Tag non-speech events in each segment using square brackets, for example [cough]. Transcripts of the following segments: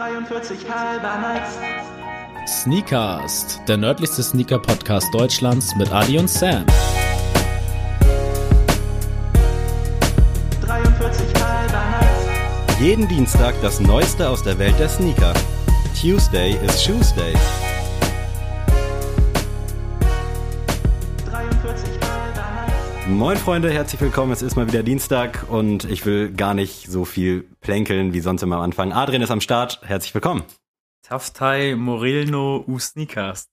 43 halber nice. Sneakast, der nördlichste Sneaker-Podcast Deutschlands mit Adi und Sam. 43 halber nice. Jeden Dienstag das Neueste aus der Welt der Sneaker. Tuesday is Shoesday. 43 halber nice. Moin Freunde, herzlich willkommen. Es ist mal wieder Dienstag und ich will gar nicht so viel plänkeln wie sonst immer am Anfang. Adrian ist am Start. Herzlich willkommen. Taftai Morelno U Sneakers.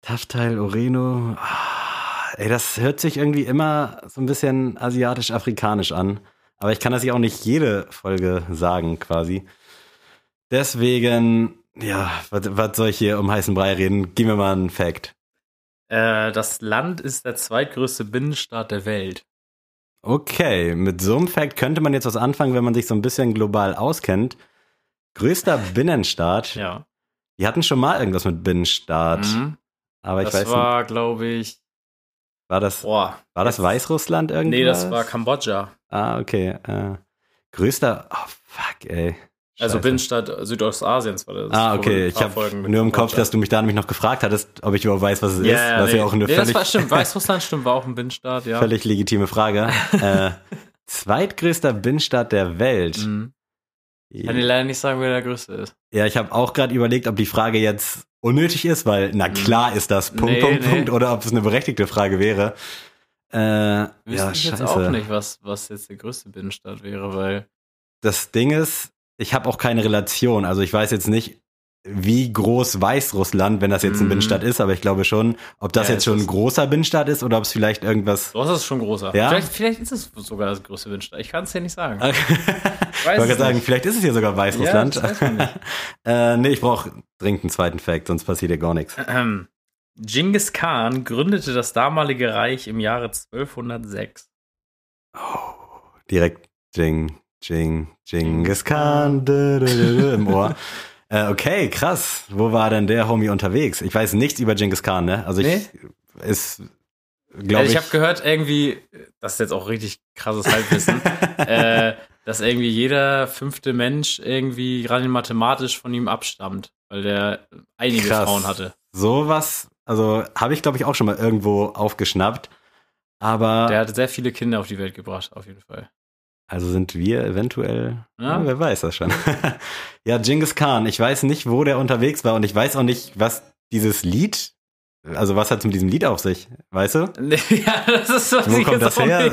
Taftal Oreno. Ah, ey, das hört sich irgendwie immer so ein bisschen asiatisch-afrikanisch an. Aber ich kann das ja auch nicht jede Folge sagen, quasi. Deswegen, ja, was, was soll ich hier um heißen Brei reden? Gib mir mal einen Fact. Äh, das Land ist der zweitgrößte Binnenstaat der Welt. Okay, mit so einem Fact könnte man jetzt was anfangen, wenn man sich so ein bisschen global auskennt. Größter Binnenstaat. Ja. Die hatten schon mal irgendwas mit Binnenstaat. Mhm. Aber ich das weiß nicht, war, glaube ich, war das, boah. war das Weißrussland irgendwas? Nee, das war Kambodscha. Ah, okay. Äh, größter, oh fuck, ey. Also Scheiße. Binnenstaat Südostasiens war das. Ah, okay. Ich habe nur im Kopf, dass du mich da nämlich noch gefragt hattest, ob ich überhaupt weiß, was es ist. Was ja auch eine nee, das völlig, war stimmt. [laughs] Weißrussland stimmt, war auch ein Binnenstaat, ja. völlig legitime Frage. [laughs] äh, zweitgrößter Binnenstaat der Welt. Mhm. Kann dir leider nicht sagen, wer der größte ist. Ja, ich habe auch gerade überlegt, ob die Frage jetzt unnötig ist, weil na klar ist das Punkt, Nee, Punkt, nee. Punkt, oder ob es eine berechtigte Frage wäre. Äh, Wüsste ja, ich jetzt scheiße. auch nicht, was, was jetzt der größte Binnenstaat wäre, weil. Das Ding ist, ich habe auch keine Relation. Also ich weiß jetzt nicht, wie groß Weißrussland, wenn das jetzt ein Mhm. Binnenstaat ist, aber ich glaube schon, ob das Ja, jetzt schon ein großer Binnenstaat ist oder ob es vielleicht irgendwas. So ist es schon großer. Ja? Vielleicht, vielleicht ist es sogar das größte Binnenstaat. Ich kann es dir nicht sagen. ich wollte gerade sagen, vielleicht ist es hier sogar Weißrussland. Ja, das weiß man nicht. [laughs] äh, nee, ich brauche dringend einen zweiten Fact, sonst passiert hier gar nichts. Ähm, Genghis Khan gründete das damalige Reich im Jahre 1206. Direkt Jing, Jing, Genghis Khan im Ohr. [laughs] Äh, okay, krass. Wo war denn der Homie unterwegs? Ich weiß nichts über Genghis Khan, ne? Also ich ist, glaube ich. ich habe gehört, irgendwie, das ist jetzt auch richtig krasses Halbwissen, [laughs] äh, dass irgendwie jeder fünfte Mensch irgendwie rein mathematisch von ihm abstammt, weil der einige Krass. Frauen hatte. Sowas, also habe ich glaube ich auch schon mal irgendwo aufgeschnappt. Aber Der hat sehr viele Kinder auf die Welt gebracht, auf jeden Fall. Also sind wir eventuell, Ja. ja. wer weiß das schon. [laughs] ja, Genghis Khan, ich weiß nicht, wo der unterwegs war und ich weiß auch nicht, was dieses Lied, also was hat es mit diesem Lied auf sich, weißt du? [laughs] ja, das ist was Wo ich kommt jetzt das auch her?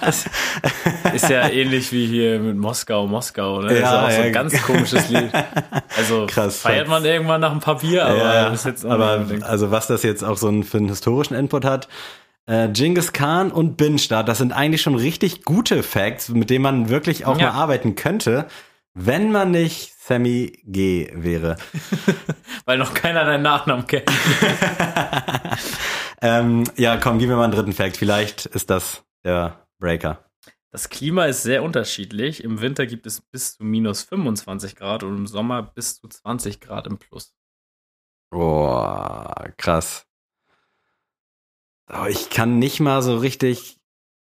Das ist ja [laughs] ähnlich wie hier mit Moskau, Moskau, ne? Das ist Ja, auch so ja. ein ganz komisches Lied. Also Krass, feiert man irgendwann nach ein paar Bier, aber ja, das ist jetzt auch aber also was das jetzt auch so einen, für einen historischen Input hat. Äh, Genghis Khan und Binnenstaat, das sind eigentlich schon richtig gute Facts, mit denen man wirklich auch Ja. mal arbeiten könnte, wenn man nicht Sammy G wäre. [laughs] weil noch keiner deinen Nachnamen kennt. [laughs] ähm, ja, komm, gib mir mal einen dritten Fact. Vielleicht ist das der Breaker. Das Klima ist sehr unterschiedlich. Im Winter gibt es bis zu minus 25 Grad und im Sommer bis zu 20 Grad im Plus. Boah, krass. Oh, ich kann nicht mal so richtig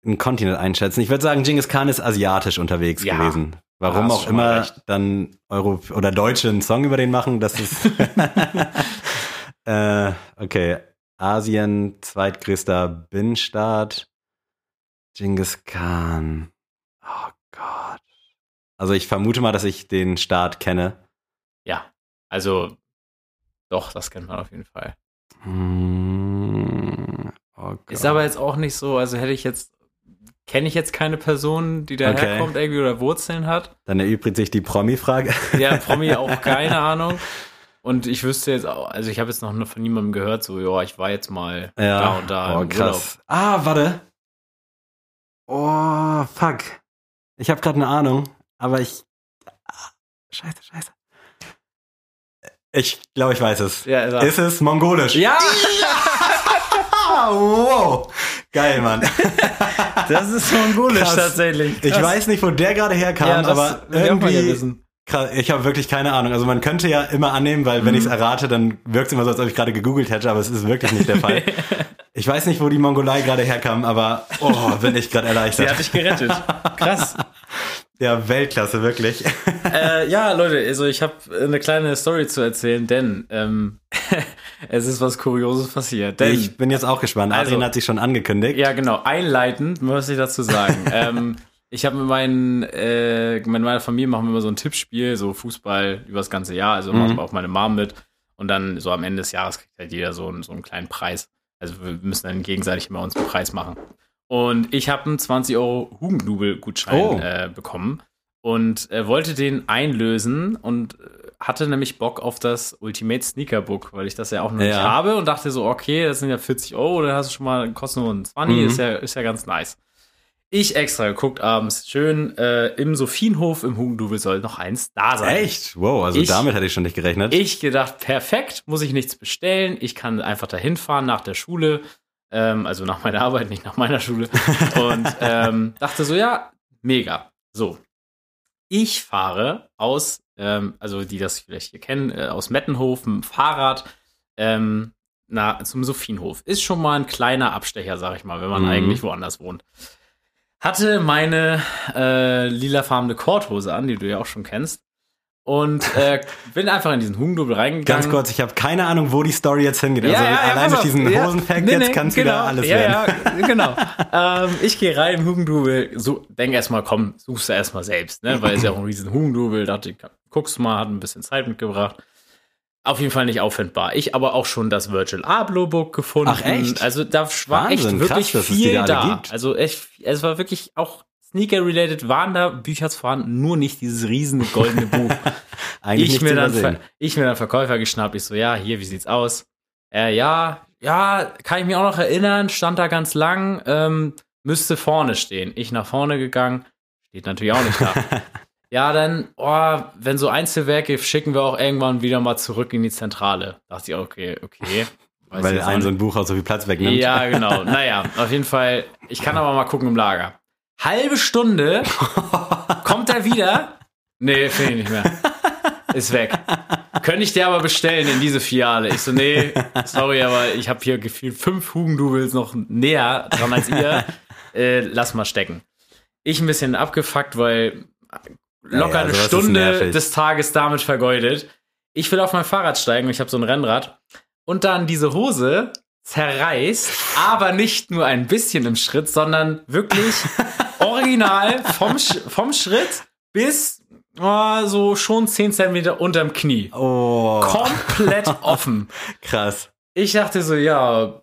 einen Kontinent einschätzen. Ich würde sagen, Genghis Khan ist asiatisch unterwegs Ja. gewesen. Warum auch immer recht. dann Euro oder Deutsche einen Song über den machen, das ist [laughs] äh, okay. Asien, zweitgrößter Binnenstaat. Genghis Khan. Oh Gott. Also ich vermute mal, dass ich den Staat kenne. Ja, also doch, das kennt man auf jeden Fall. Hm, oh. Ist aber jetzt auch nicht so, also hätte ich jetzt, kenne ich jetzt keine Person, die daherkommt Okay. irgendwie oder Wurzeln hat. Dann erübrigt sich die Promi-Frage. Ja, Promi [laughs] auch keine Ahnung. Und ich wüsste jetzt auch, also ich habe jetzt noch von niemandem gehört, so, ja, ich war jetzt mal da und da Oh, krass. Ah, warte. Oh, fuck. Ich habe gerade eine Ahnung, aber ich. Ah, Scheiße, scheiße. Ich glaube, ich weiß es. Urlaub. Ja. Ist es mongolisch? ja, [laughs] Ah, wow. Geil, Mann. [laughs] das ist mongolisch Krass. tatsächlich. Ich Krass. weiß nicht, wo der gerade herkam, ja, aber ich irgendwie. ich habe wirklich keine Ahnung. Also man könnte ja immer annehmen, weil wenn Mhm. ich es errate, dann wirkt es immer so, als ob ich gerade gegoogelt hätte, aber es ist wirklich nicht der Fall. [laughs] Ich weiß nicht, wo die Mongolei gerade herkam, aber oh, bin ich gerade Sie erleichtert. hat dich gerettet. Krass. [laughs] Ja, Weltklasse, wirklich. äh, ja, Leute, also ich habe eine kleine Story zu erzählen, denn ähm, es ist was Kurioses passiert. Denn, Ich bin jetzt auch gespannt. Also- Adrian hat sich schon angekündigt. ja, genau, einleitend muss ich dazu sagen. [laughs] ähm, ich habe mit, meinen, äh, mit meiner Familie machen wir immer so ein Tippspiel, so Fußball über das ganze Jahr. Also Mhm. auch meine Mom mit. Und dann so am Ende des Jahres kriegt halt jeder so, einen- so einen kleinen Preis. Also wir müssen dann gegenseitig immer uns einen Preis machen. Und ich habe einen 20 Euro Hugendubel-Gutschein Oh. äh, bekommen und äh, wollte den einlösen und äh, hatte nämlich Bock auf das Ultimate Sneaker Book, weil ich das ja auch noch nicht Ja. habe und dachte so, okay, das sind ja 40 Euro, dann hast du schon mal, kostet nur ein 20, Mhm. ist, ja, ist ja ganz nice. Ich extra geguckt abends, schön äh, im Sophienhof im Hugendubel soll noch eins da sein. Echt? Wow, also Ich- damit hätte ich schon nicht gerechnet. Ich gedacht, perfekt, muss ich nichts bestellen. Ich kann einfach dahin fahren nach der Schule. Ähm, also nach meiner Arbeit, nicht nach meiner Schule. [laughs] Und ähm, dachte so, ja, mega. So. Ich fahre aus, ähm, also die das vielleicht hier kennen, äh, aus Mettenhof mit dem Fahrrad ähm, na, zum Sophienhof. Ist schon mal ein kleiner Abstecher, sag ich mal, wenn man Mhm. eigentlich woanders wohnt. Hatte meine äh, lilafarbene Korthose an, die du ja auch schon kennst. Und äh, bin einfach in diesen Hugendubel reingegangen. Ganz kurz, ich habe keine Ahnung, wo die Story jetzt hingeht. also allein pass durch diesen Ja. Hosenfact Nee, jetzt nee, kann es genau. wieder alles ja, werden. Ja, genau. ähm, ich gehe rein in Hugendubel, so, denk erstmal, komm, suchst du erstmal selbst, ne? Weil es ja auch ein riesen Hugendubel, dachte ich, guckst mal, hat ein bisschen Zeit mitgebracht. Auf jeden Fall nicht auffindbar. Ich aber auch schon das Virtual Abloh Book gefunden. Ach, echt? Also da war Wahnsinn, echt wirklich krass, viel da. gibt. Also echt, es war wirklich auch Sneaker-related waren da Bücher vorhanden, nur nicht dieses riesige goldene Buch [laughs] Eigentlich ich mir, dann ich mir dann Verkäufer geschnappt. Ich so, ja, hier, wie sieht's aus? Äh, ja, ja, kann ich mich auch noch erinnern, stand da ganz lang, ähm, müsste vorne stehen. Ich nach vorne gegangen, steht natürlich auch nicht da. [laughs] ja, dann, oh, wenn so Einzelwerke, schicken wir auch irgendwann wieder mal zurück in die Zentrale. Dachte ich, okay, okay. Weil ein so ein Buch auch so viel Platz wegnimmt. Ja, genau. Naja, auf jeden Fall. Ich kann aber mal gucken im Lager. Halbe Stunde [laughs] kommt er wieder. Nee, finde ich nicht mehr. Ist weg. Könnte ich dir aber bestellen in diese Filiale. Ich so, nee, sorry, aber ich habe hier gefühlt fünf Hugendubels noch näher dran als ihr. Äh, lass mal stecken. Ich ein bisschen abgefuckt, weil locker ja, eine Stunde des Tages damit vergeudet. Ich will auf mein Fahrrad steigen, ich habe so ein Rennrad. Und dann diese Hose zerreißt, aber nicht nur ein bisschen im Schritt, sondern wirklich [laughs] original vom, Sch vom Schritt bis oh, so schon 10 Zentimeter unterm Knie. Oh, Komplett [laughs] offen. krass. Ich dachte so, ja,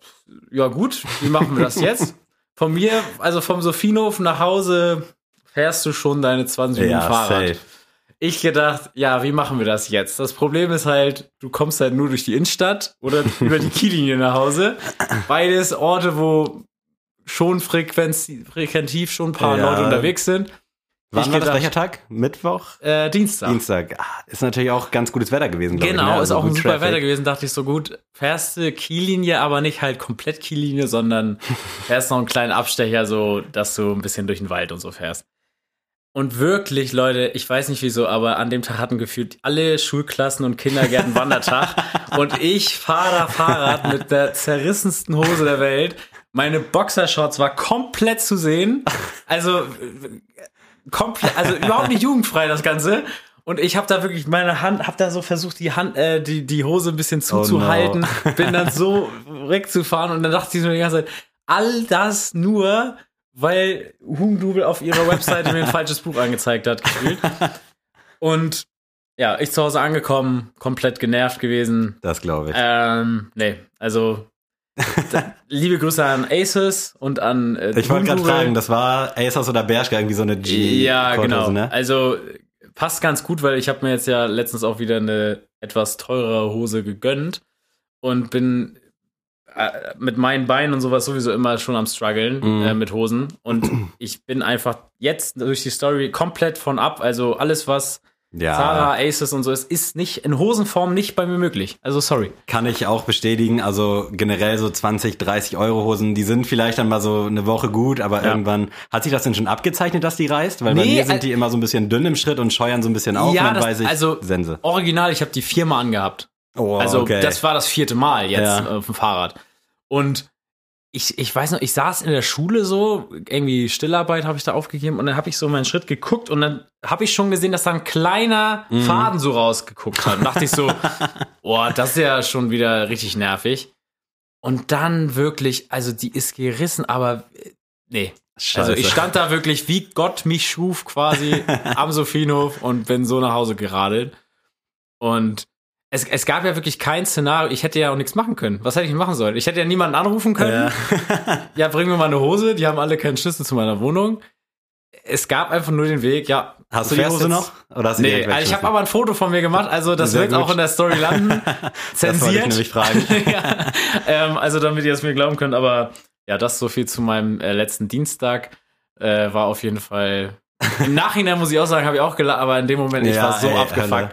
ja gut, wie machen wir das jetzt? Von mir, also vom Sophienhof nach Hause fährst du schon deine 20 Minuten Ja, Fahrrad. safe. Ich gedacht, ja, wie machen wir das jetzt? Das Problem ist halt, du kommst halt nur durch die Innenstadt oder [laughs] über die Kiellinie nach Hause. Beides Orte, wo schon frequenz, frequentiv schon ein paar Ja. Leute unterwegs sind. Wann Ich war das gedacht- welcher Tag? Mittwoch? Äh, Dienstag. Dienstag. Ah, ist natürlich auch ganz gutes Wetter gewesen, glaube ich. Genau, ne? ist Also auch ein super Traffic. Wetter gewesen, dachte ich so gut. Fährst du Kiellinie, aber nicht halt komplett Kiellinie, sondern [laughs] fährst noch einen kleinen Abstecher, so dass du ein bisschen durch den Wald und so fährst. Und wirklich, Leute, ich weiß nicht wieso, aber an dem Tag hatten gefühlt alle Schulklassen und Kindergärten Wandertag. [laughs] und ich fahre da Fahrrad mit der zerrissensten Hose der Welt. Meine Boxershorts war komplett zu sehen. Also komplett, also überhaupt nicht jugendfrei das Ganze. Und ich habe da wirklich meine Hand, habe da so versucht, die Hand, äh, die die Hose ein bisschen zuzuhalten, bin dann so wegzufahren und dann dachte ich so die ganze Zeit, all das nur, weil Hugendubel auf ihrer Webseite mir ein [laughs] falsches Buch angezeigt hat, gefühlt. Und ja, ich zu Hause angekommen, komplett genervt gewesen. Das glaube ich. Ähm, nee, also liebe Grüße an Aces und an äh, ich wollte gerade fragen, das war Asos oder Bershka, irgendwie so eine G Ja, genau. Ne? Also passt ganz gut, weil ich habe mir jetzt ja letztens auch wieder eine etwas teurere Hose gegönnt und bin mit meinen Beinen und sowas sowieso immer schon am struggeln Mhm. äh, mit Hosen und [clears throat] ich bin einfach jetzt durch die Story komplett von ab. Also alles was Ja, Zara, Aces und so ist, ist nicht in Hosenform nicht bei mir möglich. Also sorry. kann ich auch bestätigen. Also generell so 20, 30 Euro Hosen, die sind vielleicht dann mal so eine Woche gut, aber Ja. irgendwann hat sich das denn schon abgezeichnet, dass die reißt? Weil bei Nee, mir sind äh, die immer so ein bisschen dünn im Schritt und scheuern so ein bisschen auf Ja, und dann das- weiß ich, also- Sense. Original, ich habe die viermal angehabt. Oh, Also okay. das war das vierte Mal jetzt Ja. äh, auf dem Fahrrad. Und ich, ich weiß noch, ich saß in der Schule so, irgendwie Stillarbeit habe ich da aufgegeben und dann habe ich so meinen Schritt geguckt und dann habe ich schon gesehen, dass da ein kleiner Mhm. Faden so rausgeguckt hat. Und dachte ich so, [laughs] boah, das ist ja schon wieder richtig nervig. Und dann wirklich, also die ist gerissen, aber äh, nee. Also ich Scheiße. stand da wirklich, wie Gott mich schuf, quasi [laughs] am Sophienhof und bin so nach Hause geradelt. Und es, es gab ja wirklich kein Szenario. Ich hätte ja auch nichts machen können. Was hätte ich machen sollen? Ich hätte ja niemanden anrufen können. Ja. [laughs] Ja, bring mir mal eine Hose. Die haben alle keinen Schlüssel zu meiner Wohnung. Es gab einfach nur den Weg, ja. Hast du die Hose jetzt- noch? Oder hast du Nee, also ich habe aber ein Foto von mir gemacht, also das Sehr wird gut. auch in der Story landen. [laughs] Das wollte ich Zensiert. nämlich fragen. [laughs] ja, ähm, also damit ihr es mir glauben könnt, aber ja, das so viel zu meinem äh, letzten Dienstag. Äh, war auf jeden Fall. Im Nachhinein muss ich auch sagen, habe ich auch gelacht, aber in dem Moment, ich Ja, war so ey, abgefuckt. Hölle.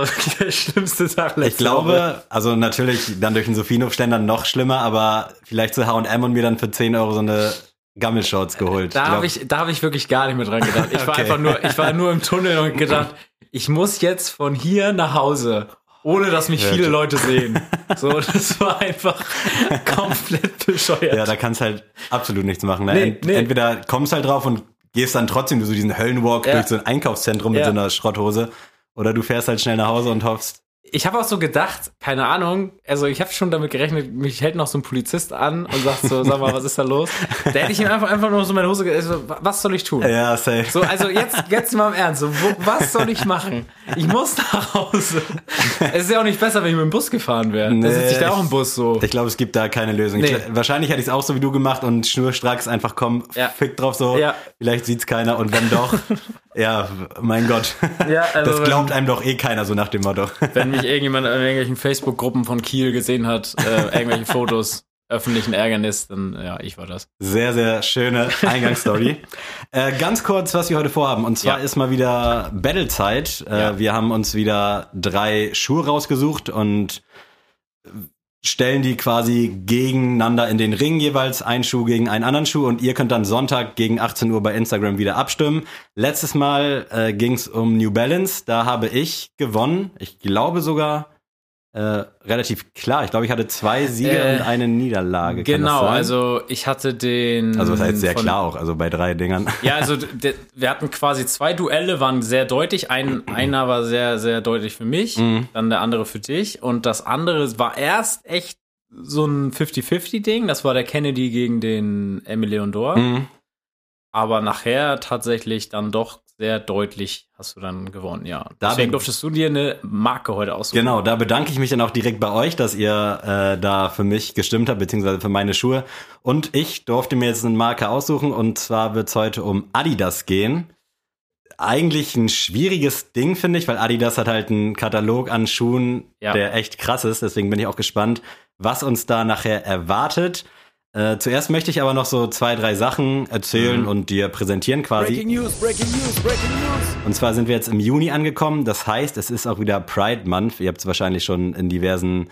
Das war wirklich der schlimmste Tag letzte Ich glaube, Woche. also natürlich dann durch den Sophienhof-Ständer noch schlimmer, aber vielleicht zu H&M und mir dann für 10 Euro so eine Gammelshorts geholt. Da habe ich, da hab ich wirklich gar nicht mehr dran gedacht. Ich war Okay. einfach nur, ich war nur im Tunnel und gedacht, ich muss jetzt von hier nach Hause, ohne dass mich viele Leute sehen. So, das war einfach komplett bescheuert. Ja, da kannst halt absolut nichts machen. Ne? Nee, Ent nee. Entweder kommst halt drauf und gehst dann trotzdem so diesen Höllenwalk Ja. durch so ein Einkaufszentrum mit Ja. so einer Schrotthose. Oder du fährst halt schnell nach Hause und hoffst, Ich habe auch so gedacht, keine Ahnung, also ich habe schon damit gerechnet, mich hält noch so ein Polizist an und sagt so, sag mal, was ist da los? Da hätte ich ihm einfach, einfach nur so meine Hose, ge- so, was soll ich tun? ja, safe. So, also jetzt, jetzt mal im Ernst, so, wo, was soll ich machen? Ich muss nach Hause. Es ist ja auch nicht besser, wenn ich mit dem Bus gefahren wäre. Da Nee, sitze ich da auch im Bus so. Ich glaube, es gibt da keine Lösung. Nee. Ich, wahrscheinlich hätte ich es auch so wie du gemacht und schnurstracks einfach komm, Ja. fick drauf so. Ja. Vielleicht sieht's keiner und wenn doch, [laughs] ja, mein Gott. Ja, also das wenn- glaubt einem doch eh keiner, so nach dem Motto. Wenn mich irgendjemand in irgendwelchen Facebook-Gruppen von Kiel gesehen hat, äh, irgendwelche Fotos öffentlichen Ärgernis, dann ja, ich war das. Sehr, sehr schöne Eingangsstory. [laughs] äh, ganz kurz, was wir heute vorhaben. Und zwar Ja. ist mal wieder Battlezeit. Äh, Ja. Wir haben uns wieder drei Schuhe rausgesucht und stellen die quasi gegeneinander in den Ring jeweils, ein Schuh gegen einen anderen Schuh und ihr könnt dann Sonntag gegen 18 Uhr bei Instagram wieder abstimmen. Letztes Mal äh, ging es um New Balance, da habe ich gewonnen. Ich glaube sogar äh, relativ klar. Ich glaube, ich hatte zwei Siege Äh, und eine Niederlage. Das Genau, also ich hatte den. Also was heißt sehr von- klar auch, also bei drei Dingern. Ja, also d- wir hatten quasi zwei Duelle, waren sehr deutlich. Ein, einer war sehr, sehr deutlich für mich, Mhm. dann der andere für dich. Und das andere war erst echt so ein 50-50-Ding. Das war der Kennedy gegen den Emile Leondor. Mhm. Aber nachher tatsächlich dann doch sehr deutlich hast du dann gewonnen, ja. Da Deswegen durftest du dir eine Marke heute aussuchen. Genau, da bedanke ich mich dann auch direkt bei euch, dass ihr äh, da für mich gestimmt habt, beziehungsweise für meine Schuhe. Und ich durfte mir jetzt eine Marke aussuchen und zwar wird es heute um Adidas gehen. Eigentlich ein schwieriges Ding, finde ich, weil Adidas hat halt einen Katalog an Schuhen, Ja. der echt krass ist. Deswegen bin ich auch gespannt, was uns da nachher erwartet. Äh, zuerst möchte ich aber noch so zwei, drei Sachen erzählen Mhm. und dir präsentieren quasi. News, Breaking News, Breaking News. Und zwar sind wir jetzt im Juni angekommen. Das heißt, es ist auch wieder Pride Month. Ihr habt es wahrscheinlich schon in diversen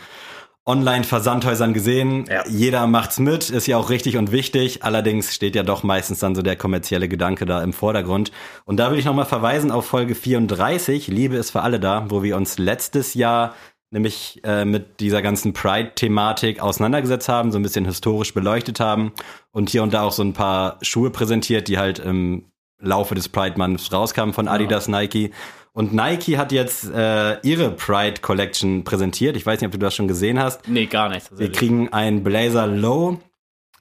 Online-Versandhäusern gesehen. Ja. Jeder macht's mit, ist ja auch richtig und wichtig. Allerdings steht ja doch meistens dann so der kommerzielle Gedanke da im Vordergrund. Und da will ich nochmal verweisen auf Folge 34, Liebe ist für alle da, wo wir uns letztes Jahr nämlich äh, mit dieser ganzen Pride-Thematik auseinandergesetzt haben, so ein bisschen historisch beleuchtet haben und hier und da auch so ein paar Schuhe präsentiert, die halt im Laufe des Pride Months rauskamen von Adidas, Nike. Und Nike hat jetzt äh, ihre Pride Collection präsentiert. Ich weiß nicht, ob du das schon gesehen hast. Nee, gar nicht. Wir kriegen einen Blazer Low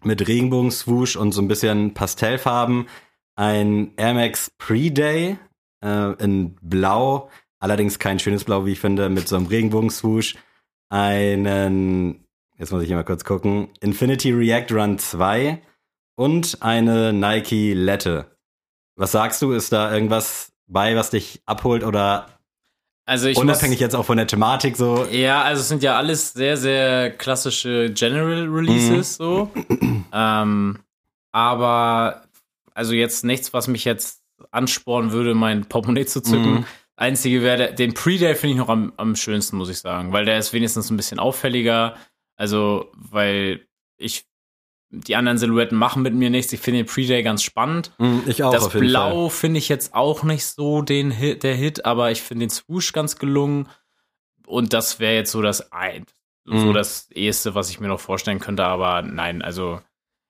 mit Regenbogenswoosh und so ein bisschen Pastellfarben. Ein Air Max Pre-Day äh, in Blau, allerdings kein schönes Blau, wie ich finde, mit so einem Regenbogenswoosh. Einen, jetzt muss ich hier mal kurz gucken, Infinity React Run 2 und eine Nike Lette. Was sagst du? Ist da irgendwas bei, was dich abholt oder Also ich unabhängig muss, jetzt auch von der Thematik so? Ja, also es sind ja alles sehr, sehr klassische General Releases so. Ähm, aber also jetzt nichts, was mich jetzt anspornen würde, mein Portemonnaie zu zücken. Mhm. Einzige wäre, den Pre-Day finde ich noch am, am schönsten, muss ich sagen, weil der ist wenigstens ein bisschen auffälliger. Also, weil ich die anderen Silhouetten machen mit mir nichts. Ich finde den Pre-Day ganz spannend. Hm, Ich auch das. Blau finde ich jetzt auch nicht so den Hit, der Hit, aber ich finde den Swoosh ganz gelungen. Und das wäre jetzt so das ein, so Mhm. das eheste, was ich mir noch vorstellen könnte. Aber nein, also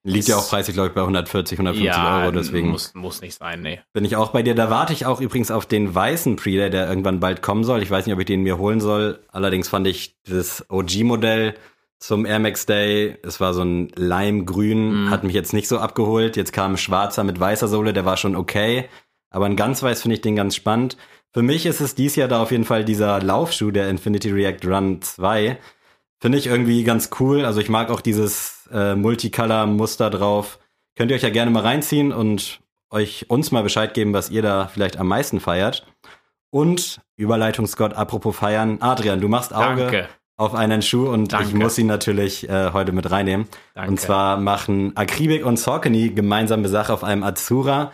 Liegt ja auch preislich, glaube ich, bei 140, 150 ja, Euro, deswegen Muss, muss nicht sein, nee. bin ich auch bei dir. Da warte ich auch übrigens auf den weißen Preday, der irgendwann bald kommen soll. Ich weiß nicht, ob ich den mir holen soll. Allerdings fand ich das OG-Modell zum Air Max Day, es war so ein Limegrün, Mhm. hat mich jetzt nicht so abgeholt. Jetzt kam ein schwarzer mit weißer Sohle, der war schon okay. Aber ein ganz weiß finde ich den ganz spannend. Für mich ist es dies Jahr da auf jeden Fall dieser Laufschuh, der Infinity React Run 2. Finde ich irgendwie ganz cool. Also ich mag auch dieses äh, Multicolor-Muster drauf. Könnt ihr euch ja gerne mal reinziehen und euch uns mal Bescheid geben, was ihr da vielleicht am meisten feiert. Und Überleitungsgott, apropos feiern. Adrian, du machst Auge Danke. auf einen Schuh und ich Danke. muss ihn natürlich äh, heute mit reinnehmen. Danke. Und zwar machen Akribik und Saucony gemeinsame Sache auf einem Azura.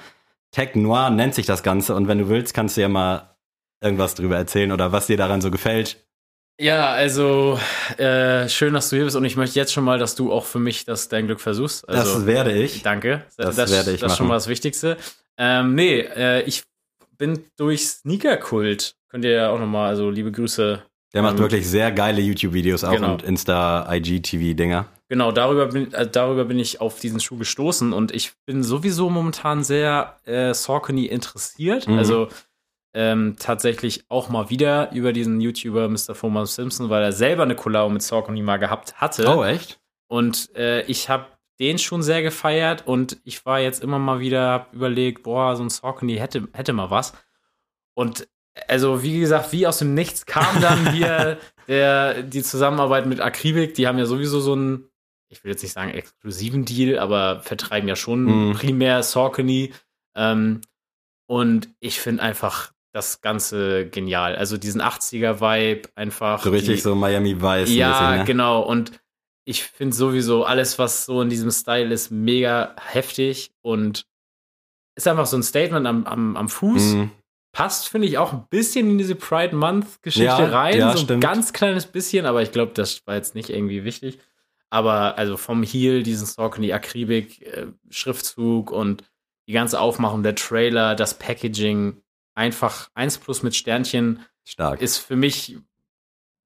Tech Noir nennt sich das Ganze und wenn du willst, kannst du ja mal irgendwas drüber erzählen oder was dir daran so gefällt. Ja, also äh, schön, dass du hier bist und ich möchte jetzt schon mal, dass du auch für mich das dein Glück versuchst. Also, das werde ich. Danke. Das werde ich Das ist schon mal das Wichtigste. Ähm, nee, äh, ich bin durch Sneaker-Kult. Könnt ihr ja auch nochmal, also liebe Grüße. Der macht Ähm, wirklich sehr geile YouTube-Videos auch genau. und Insta-IG-TV-Dinger. Genau, darüber bin, äh, darüber bin ich auf diesen Schuh gestoßen und ich bin sowieso momentan sehr äh, Saucony interessiert. Mhm. Also ähm, tatsächlich auch mal wieder über diesen YouTuber Mr. Thomas Simpson, weil er selber eine Collabo mit Saucony mal gehabt hatte. Oh, echt? Und äh, ich habe den schon sehr gefeiert und ich war jetzt immer mal wieder, hab überlegt, boah, so ein Saucony hätte, hätte mal was. Und also, wie gesagt, wie aus dem Nichts kam dann hier [laughs] der, die Zusammenarbeit mit Akribik. Die haben ja sowieso so einen, ich will jetzt nicht sagen exklusiven Deal, aber vertreiben ja schon Mhm. primär Saucony. Ähm, und ich finde einfach das Ganze genial. Also diesen 80er-Vibe einfach. So richtig die, so Miami Vice. ja, ne? genau. Und ich finde sowieso alles, was so in diesem Style ist, mega heftig und ist einfach so ein Statement am, am, am Fuß. Mhm. Passt, finde ich, auch ein bisschen in diese Pride Month-Geschichte Ja, rein. ja, so ein stimmt. ganz kleines bisschen, aber ich glaube, das war jetzt nicht irgendwie wichtig. Aber also vom Heel, diesen Saucony Akribik, äh, Schriftzug und die ganze Aufmachung der Trailer, das Packaging, einfach 1 plus mit Sternchen Stark. ist für mich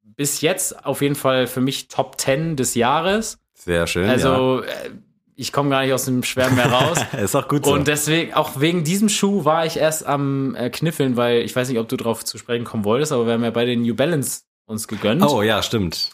bis jetzt auf jeden Fall für mich Top 10 des Jahres. Sehr schön. Also äh, ich komme gar nicht aus dem Schwärmen mehr raus. ja. [laughs] ist auch gut so. Und deswegen, auch wegen diesem Schuh war ich erst am äh, Kniffeln, weil ich weiß nicht, ob du drauf zu sprechen kommen wolltest, aber wir haben ja bei den New Balance uns gegönnt. oh ja, stimmt.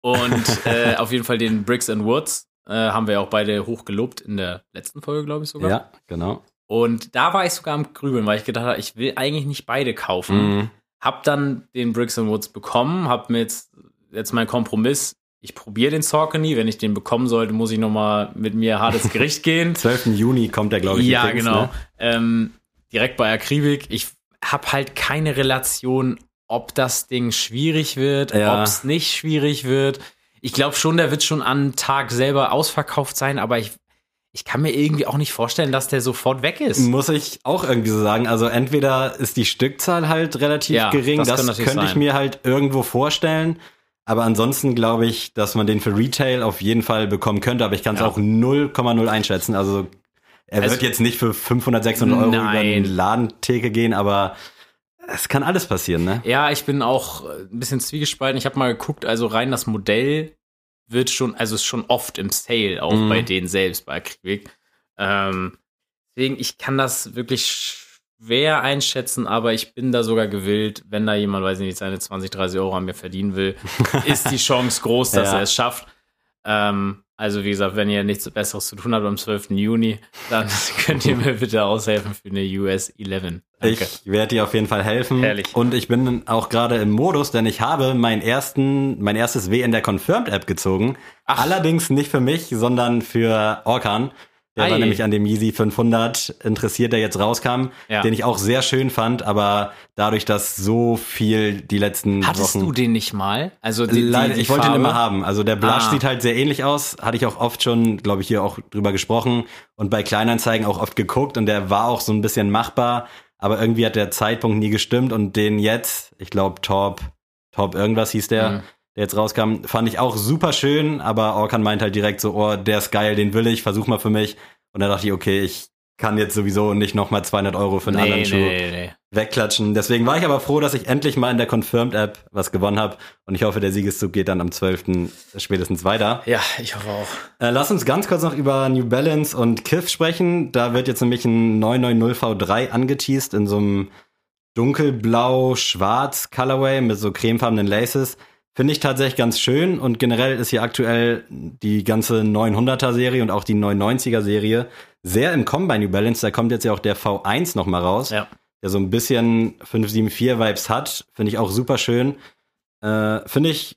Und [laughs] äh, auf jeden Fall den Bricks and Woods äh, haben wir auch beide hoch gelobt in der letzten Folge, glaube ich sogar. Ja, genau. Und da war ich sogar am Grübeln, weil ich gedacht habe, ich will eigentlich nicht beide kaufen. Mhm. Hab dann den Bricks and Woods bekommen, hab mir jetzt, jetzt mein Kompromiss, ich probiere den Saucony, wenn ich den bekommen sollte, muss ich nochmal mit mir hart ins [laughs] Gericht gehen. 12. Juni kommt der, glaube ich. ja, übrigens, genau. Ne? Ähm, direkt bei Akribik. Ich hab halt keine Relation, ob das Ding schwierig wird, Ja. ob es nicht schwierig wird. Ich glaube schon, der wird schon am Tag selber ausverkauft sein, aber ich, ich kann mir irgendwie auch nicht vorstellen, dass der sofort weg ist. Muss ich auch irgendwie so sagen. Also entweder ist die Stückzahl halt relativ Ja, gering, das das, könnte ich sein. mir halt irgendwo vorstellen. Aber ansonsten glaube ich, dass man den für Retail auf jeden Fall bekommen könnte, aber ich kann es Ja. auch 0,0 einschätzen. Also er Also- wird jetzt nicht für 500, 600 Euro über Nein. den Ladentheke gehen, aber es kann alles passieren, ne? Ja, ich bin auch ein bisschen zwiegespalten. Ich habe mal geguckt, also rein das Modell wird schon, also ist schon oft im Sale, auch Mhm. bei denen selbst, bei Akribik. Ähm, deswegen, ich kann das wirklich schwer einschätzen, aber ich bin da sogar gewillt, wenn da jemand, weiß ich nicht, seine 20, 30 Euro an mir verdienen will, [laughs] ist die Chance groß, dass Ja. er es schafft. Ähm, also wie gesagt, wenn ihr nichts Besseres zu tun habt am 12. Juni, dann [laughs] könnt ihr mir bitte aushelfen für eine US 11. Danke. Ich werde dir auf jeden Fall helfen. Herrlich. Und ich bin auch gerade im Modus, denn ich habe meinen ersten, mein erstes W in der Confirmed App gezogen. Ach. Allerdings nicht für mich, sondern für Orkan. Der war Ei. nämlich an dem Yeezy 500 interessiert, der jetzt rauskam, Ja. den ich auch sehr schön fand, aber dadurch, dass so viel die letzten Hattest Wochen du den nicht mal? Also die, Leider, die, die ich wollte ihn Farbe? immer haben. Also der Blush Ah. sieht halt sehr ähnlich aus. Hatte ich auch oft schon, glaube ich, hier auch drüber gesprochen und bei Kleinanzeigen auch oft geguckt und der war auch so ein bisschen machbar, aber irgendwie hat der Zeitpunkt nie gestimmt und den jetzt, ich glaube Top, Top irgendwas hieß der, Mhm. Der jetzt rauskam, fand ich auch super schön, aber Orkan meint halt direkt so, oh, der ist geil, den will ich, versuch mal für mich. Und da dachte ich, okay, ich kann jetzt sowieso nicht nochmal 200 Euro für einen anderen Schuh nee, nee. wegklatschen. Deswegen war ich aber froh, dass ich endlich mal in der Confirmed-App was gewonnen habe. Und ich hoffe, der Siegeszug geht dann am 12. spätestens weiter. Ja, ich hoffe auch. Äh, lass uns ganz kurz noch über New Balance und Kith sprechen. Da wird jetzt nämlich ein 990 V3 angeteased in so einem dunkelblau-schwarz Colorway mit so cremefarbenen Laces. Finde ich tatsächlich ganz schön und generell ist hier aktuell die ganze 900er Serie und auch die 990er Serie sehr im New Balance. Da kommt jetzt ja auch der V1 noch mal raus, Ja. der so ein bisschen 574 Vibes hat. Finde ich auch super schön. Äh, Finde ich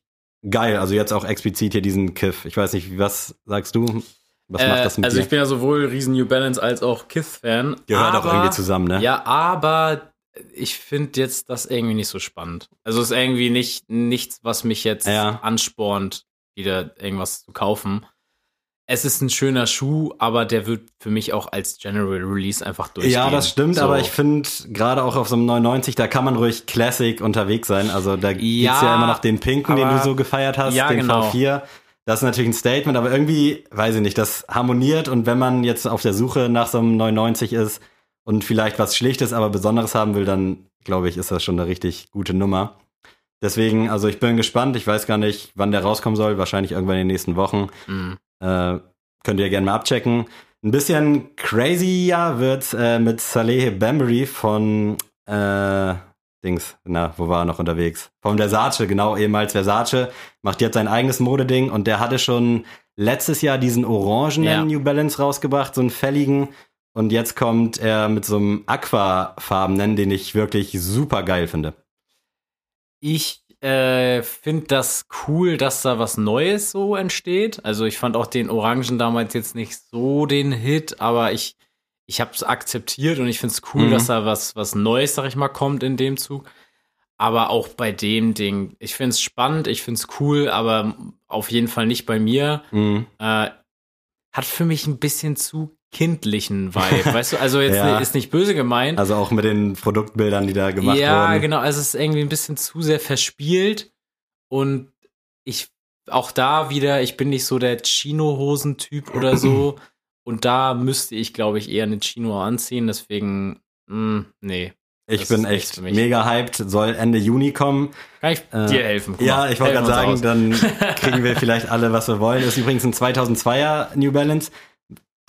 geil. Also jetzt auch explizit hier diesen Kiff. Ich weiß nicht, was sagst du? Was macht das mit also dir? ich bin ja sowohl riesen New Balance als auch Kith-Fan. Gehört auch aber- irgendwie zusammen, ne? Ja, aber ich finde jetzt das irgendwie nicht so spannend. Also es ist irgendwie nicht nichts, was mich jetzt Ja. anspornt, wieder irgendwas zu kaufen. Es ist ein schöner Schuh, aber der wird für mich auch als General Release einfach durchgehen. Ja, das stimmt, So. aber ich finde, gerade auch auf so einem 990, da kann man ruhig Classic unterwegs sein. Also da gibt's ja, Ja, immer noch den pinken, den aber- du so gefeiert hast, Ja, den genau. V4. Das ist natürlich ein Statement, aber irgendwie, weiß ich nicht, das harmoniert und wenn man jetzt auf der Suche nach so einem 990 ist und vielleicht was Schlichtes, aber Besonderes haben will, dann glaube ich, ist das schon eine richtig gute Nummer. Deswegen, also ich bin gespannt. Ich weiß gar nicht, wann der rauskommen soll. Wahrscheinlich irgendwann in den nächsten Wochen. Mhm. Äh, könnt ihr gerne mal abchecken. Ein bisschen crazyer wird's äh, mit Saleh Bambury von äh, Dings, na, wo war er noch unterwegs? Vom Versace, genau, ehemals Versace, macht jetzt sein eigenes Modeding und der hatte schon letztes Jahr diesen orangenen Ja. New Balance rausgebracht, so einen fälligen. Und jetzt kommt er mit so einem Aquafarbenen, den ich wirklich super geil finde. Ich äh, finde das cool, dass da was Neues so entsteht. Also ich fand auch den Orangen damals jetzt nicht so den Hit, aber ich, ich habe es akzeptiert und ich finde es cool, Mhm. dass da was, was Neues, sag ich mal, kommt in dem Zug. Aber auch bei dem Ding, ich finde es spannend, ich finde es cool, aber auf jeden Fall nicht bei mir. Mhm. Äh, hat für mich ein bisschen zu kindlichen Vibe, [laughs] weißt du? Also jetzt Ja. ist nicht böse gemeint. Also auch mit den Produktbildern, die da gemacht ja, wurden. genau. Also es ist irgendwie ein bisschen zu sehr verspielt. Und ich, auch da wieder, ich bin nicht so der Chino-Hosen-Typ oder so. [clears throat] Und da müsste ich, glaube ich, eher eine Chino anziehen. Deswegen, mh, nee. Ich Das bin echt mega hyped, soll Ende Juni kommen. Kann ich Äh, dir helfen? Guck ja, ich wollte gerade sagen, dann kriegen wir [laughs] vielleicht alle, was wir wollen. Ist übrigens ein 2002er New Balance.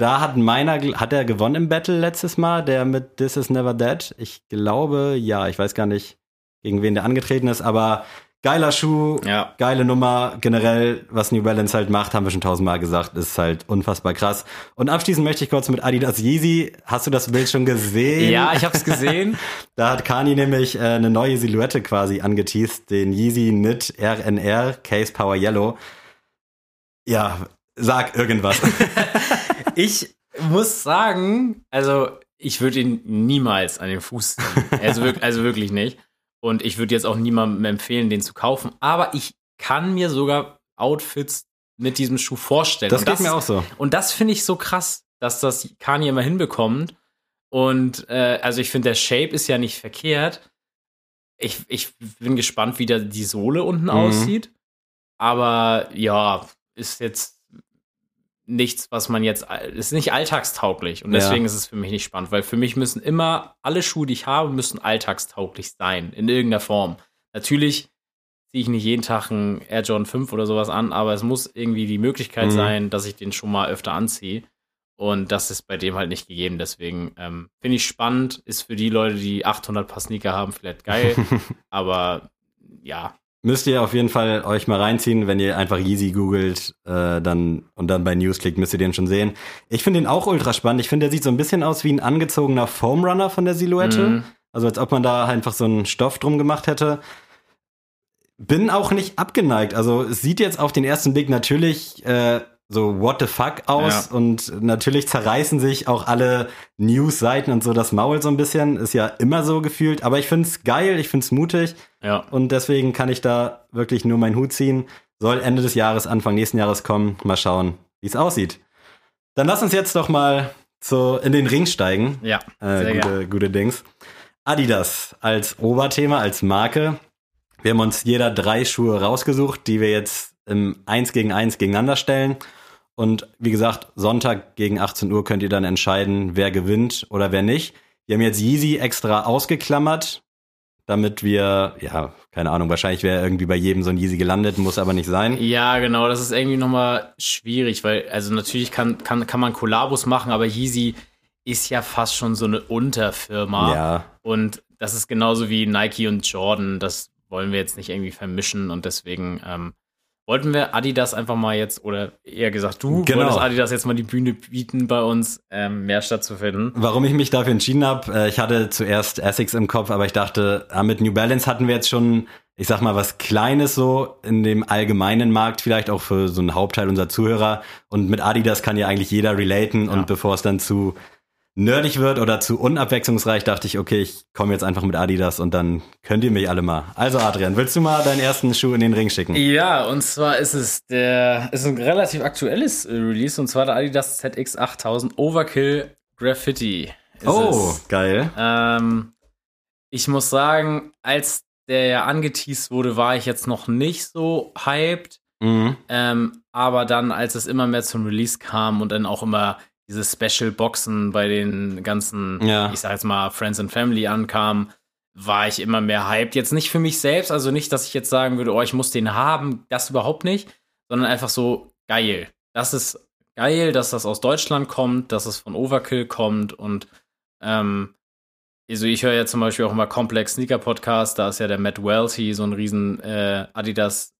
Da hat meiner, hat er gewonnen im Battle letztes Mal, der mit This Is Never Dead. Ich glaube, ja, ich weiß gar nicht, gegen wen der angetreten ist, aber geiler Schuh, Ja. geile Nummer. Generell, was New Balance halt macht, haben wir schon tausendmal gesagt, ist halt unfassbar krass. Und abschließend möchte ich kurz mit Adidas Yeezy. Hast du das Bild schon gesehen? Ja, ich habe es gesehen. [laughs] Da hat Kani nämlich äh, eine neue Silhouette quasi angeteased, den Yeezy Knit RNR Case Power Yellow. Ja, sag irgendwas. [laughs] Ich muss sagen, also ich würde ihn niemals an den Fuß ziehen. Also, wirk also wirklich nicht. Und ich würde jetzt auch niemandem empfehlen, den zu kaufen. Aber ich kann mir sogar Outfits mit diesem Schuh vorstellen. Das Und geht mir auch so. Und das finde ich so krass, dass das Kanye immer hinbekommt. Und äh, also ich finde, der Shape ist ja nicht verkehrt. Ich, ich bin gespannt, wie da die Sohle unten Mhm. aussieht. Aber ja, ist jetzt nichts, was man jetzt, ist nicht alltagstauglich. Und Ja. deswegen ist es für mich nicht spannend, weil für mich müssen immer, alle Schuhe, die ich habe, müssen alltagstauglich sein, in irgendeiner Form. Natürlich ziehe ich nicht jeden Tag einen Air Jordan 5 oder sowas an, aber es muss irgendwie die Möglichkeit Mhm. sein, dass ich den schon mal öfter anziehe. Und das ist bei dem halt nicht gegeben. Deswegen ähm, finde ich spannend, ist für die Leute, die 800 Paar Sneaker haben, vielleicht geil. [laughs] aber ja, Müsst ihr auf jeden Fall euch mal reinziehen, wenn ihr einfach Yeezy googelt äh, dann, und dann bei News klickt, müsst ihr den schon sehen. Ich finde den auch ultra spannend. Ich finde, der sieht so ein bisschen aus wie ein angezogener Foam Runner von der Silhouette. Mhm. Also als ob man da einfach so einen Stoff drum gemacht hätte. Bin auch nicht abgeneigt. Also es sieht jetzt auf den ersten Blick natürlich äh, so what the fuck aus Ja. und natürlich zerreißen sich auch alle News-Seiten und so das Maul so ein bisschen. Ist ja immer so gefühlt. Aber ich find's geil, ich find's mutig ja. und deswegen kann ich da wirklich nur meinen Hut ziehen. Soll Ende des Jahres, Anfang nächsten Jahres kommen. Mal schauen, wie es aussieht. Dann lass uns jetzt doch mal so in den Ring steigen. Ja, Äh, gute, gerne. gute Dings. Adidas als Oberthema, als Marke. Wir haben uns jeder drei Schuhe rausgesucht, die wir jetzt im 1 gegen 1 gegeneinander stellen. Und wie gesagt, Sonntag gegen 18 Uhr könnt ihr dann entscheiden, wer gewinnt oder wer nicht. Die haben jetzt Yeezy extra ausgeklammert, damit wir, ja, keine Ahnung, wahrscheinlich wäre irgendwie bei jedem so ein Yeezy gelandet, muss aber nicht sein. Ja, genau, das ist irgendwie nochmal schwierig, weil, also natürlich kann, kann, kann man Kollabos machen, aber Yeezy ist ja fast schon so eine Unterfirma. Ja. Und das ist genauso wie Nike und Jordan. Das wollen wir jetzt nicht irgendwie vermischen und deswegen ähm, wollten wir Adidas einfach mal jetzt, oder eher gesagt, du Genau. wolltest Adidas jetzt mal die Bühne bieten, bei uns ähm, mehr stattzufinden. Warum ich mich dafür entschieden habe, äh, ich hatte zuerst Essex im Kopf, aber ich dachte, ah, mit New Balance hatten wir jetzt schon, ich sag mal, was Kleines so in dem allgemeinen Markt, vielleicht auch für so einen Hauptteil unserer Zuhörer. Und mit Adidas kann ja eigentlich jeder relaten. Ja. Und bevor es dann zu nerdig wird oder zu unabwechslungsreich, dachte ich, okay, ich komme jetzt einfach mit Adidas und dann könnt ihr mich alle mal. Also Adrian, willst du mal deinen ersten Schuh in den Ring schicken? Ja, und zwar ist es der, ist ein relativ aktuelles äh, Release und zwar der Adidas ZX8000 Overkill Graffiti. Oh, es. geil. Ähm, ich muss sagen, als der ja angeteased wurde, war ich jetzt noch nicht so hyped. Mhm. Ähm, aber dann, als es immer mehr zum Release kam und dann auch immer diese Special Boxen bei den ganzen, Ja. ich sag jetzt mal, Friends and Family ankamen, war ich immer mehr hyped. Jetzt nicht für mich selbst, also nicht, dass ich jetzt sagen würde, oh, ich muss den haben, das überhaupt nicht, sondern einfach so geil. Das ist geil, dass das aus Deutschland kommt, dass es von Overkill kommt und ähm, also ich höre ja zum Beispiel auch immer Complex Sneaker Podcast, da ist ja der Matt Welty so ein riesen äh, Adidas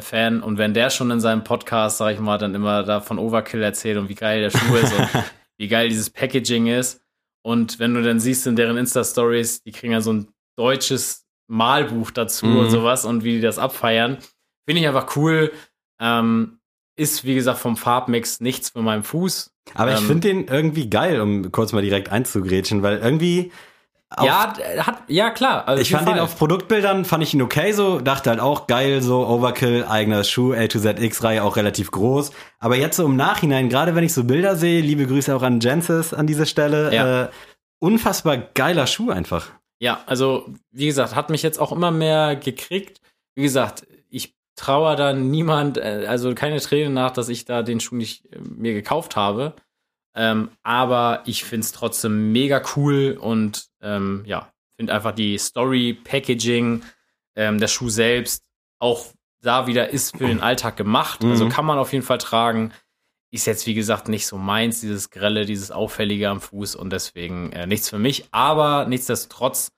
Fan und wenn der schon in seinem Podcast, sag ich mal, dann immer da von Overkill erzählt und wie geil der Schuh ist und [laughs] wie geil dieses Packaging ist und wenn du dann siehst in deren Insta Stories, die kriegen ja so ein deutsches Malbuch dazu Mhm. und sowas und wie die das abfeiern, finde ich einfach cool. Ähm, ist wie gesagt vom Farbmix nichts für meinen Fuß. Aber ich Ähm, finde den irgendwie geil, um kurz mal direkt einzugrätschen, weil irgendwie. Auf- ja, hat ja klar. Also Ich fand den auf Produktbildern, fand ich ihn okay so, dachte halt auch geil, so Overkill, eigener Schuh, A to Z X-Reihe auch relativ groß. Aber jetzt so im Nachhinein, gerade wenn ich so Bilder sehe, liebe Grüße auch an Jensis an dieser Stelle, Ja. äh, unfassbar geiler Schuh einfach. Ja, also wie gesagt, hat mich jetzt auch immer mehr gekriegt. Wie gesagt, ich traue da niemand, äh, also keine Tränen nach, dass ich da den Schuh nicht äh, mir gekauft habe. Ähm, aber ich finde es trotzdem mega cool und ähm, ja, finde einfach die Story, Packaging, ähm, der Schuh selbst auch da wieder ist für den Alltag gemacht. Mhm. Also kann man auf jeden Fall tragen. Ist jetzt, wie gesagt, nicht so meins, dieses Grelle, dieses Auffällige am Fuß und deswegen äh, nichts für mich. Aber nichtsdestotrotz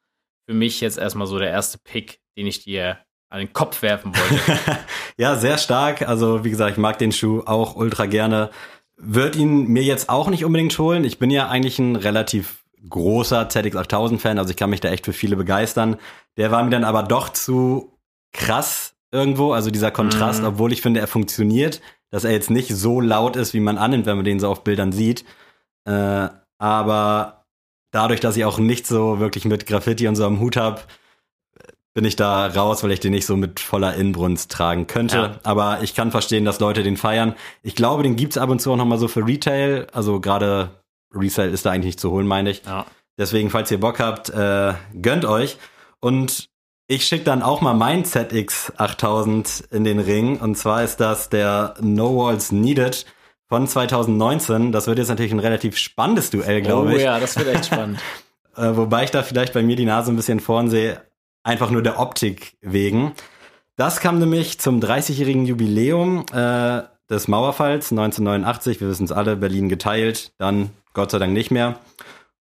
für mich jetzt erstmal so der erste Pick, den ich dir an den Kopf werfen wollte. [laughs] ja, sehr stark. Also, wie gesagt, ich mag den Schuh auch ultra gerne. Wird ihn mir jetzt auch nicht unbedingt holen. Ich bin ja eigentlich ein relativ großer ZX8000-Fan, also ich kann mich da echt für viele begeistern. Der war mir dann aber doch zu krass irgendwo, also dieser Kontrast, Mhm. obwohl ich finde, er funktioniert, dass er jetzt nicht so laut ist, wie man annimmt, wenn man den so auf Bildern sieht. Äh, aber dadurch, dass ich auch nicht so wirklich mit Graffiti und so am Hut habe, bin ich da raus, weil ich den nicht so mit voller Inbrunst tragen könnte. Ja. Aber ich kann verstehen, dass Leute den feiern. Ich glaube, den gibt's ab und zu auch noch mal so für Retail. Also gerade Resale ist da eigentlich nicht zu holen, meine ich. ja. Deswegen, falls ihr Bock habt, äh, gönnt euch. Und ich schicke dann auch mal mein ZX8000 in den Ring. Und zwar ist das der No Walls Needed von 2019. Das wird jetzt natürlich ein relativ spannendes Duell, glaube oh ich. ja, das wird echt spannend. [laughs] Äh, wobei ich da vielleicht bei mir die Nase ein bisschen vorn sehe, einfach nur der Optik wegen. Das kam nämlich zum 30-jährigen Jubiläum äh, des Mauerfalls 1989. Wir wissen es alle, Berlin geteilt, dann Gott sei Dank nicht mehr.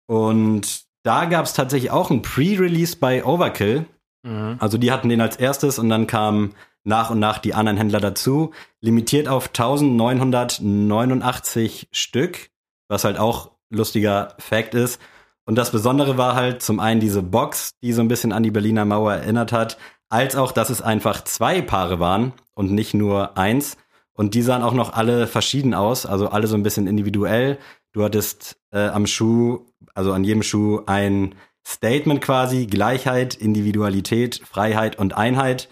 Und da gab es tatsächlich auch ein Pre-Release bei Overkill. Mhm. Also die hatten den als erstes und dann kamen nach und nach die anderen Händler dazu. Limitiert auf 1989 Stück, was halt auch lustiger Fact ist. Und das Besondere war halt zum einen diese Box, die so ein bisschen an die Berliner Mauer erinnert hat, als auch, dass es einfach zwei Paare waren und nicht nur eins. Und die sahen auch noch alle verschieden aus, also alle so ein bisschen individuell. Du hattest äh, am Schuh, also an jedem Schuh ein Statement quasi, Gleichheit, Individualität, Freiheit und Einheit.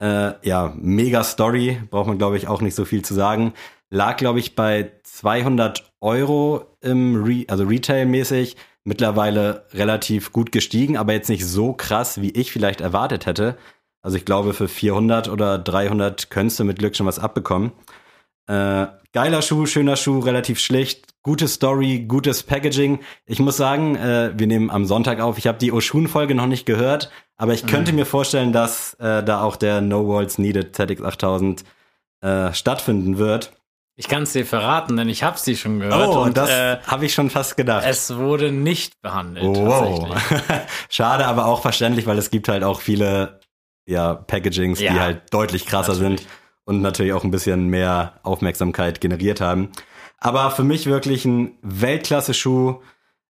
Äh, ja, mega Story, braucht man glaube ich auch nicht so viel zu sagen. Lag glaube ich bei 200 Euro im Re also Retail-mäßig. Mittlerweile relativ gut gestiegen, aber jetzt nicht so krass, wie ich vielleicht erwartet hätte. Also ich glaube, für 400 oder 300 könntest du mit Glück schon was abbekommen. Äh, geiler Schuh, schöner Schuh, relativ schlicht, gute Story, gutes Packaging. Ich muss sagen, äh, wir nehmen am Sonntag auf. Ich habe die Oshun-Folge noch nicht gehört, aber ich könnte Mhm. mir vorstellen, dass äh, da auch der No Walls Needed ZX8000 äh, stattfinden wird. Ich kann es dir verraten, denn ich habe sie schon gehört Oh, und das äh, habe ich schon fast gedacht. es wurde nicht behandelt. Wow. tatsächlich. [laughs] Schade, aber auch verständlich, weil es gibt halt auch viele ja, Packagings, die Ja. halt deutlich krasser Natürlich. sind und natürlich auch ein bisschen mehr Aufmerksamkeit generiert haben. Aber für mich wirklich ein Weltklasse-Schuh.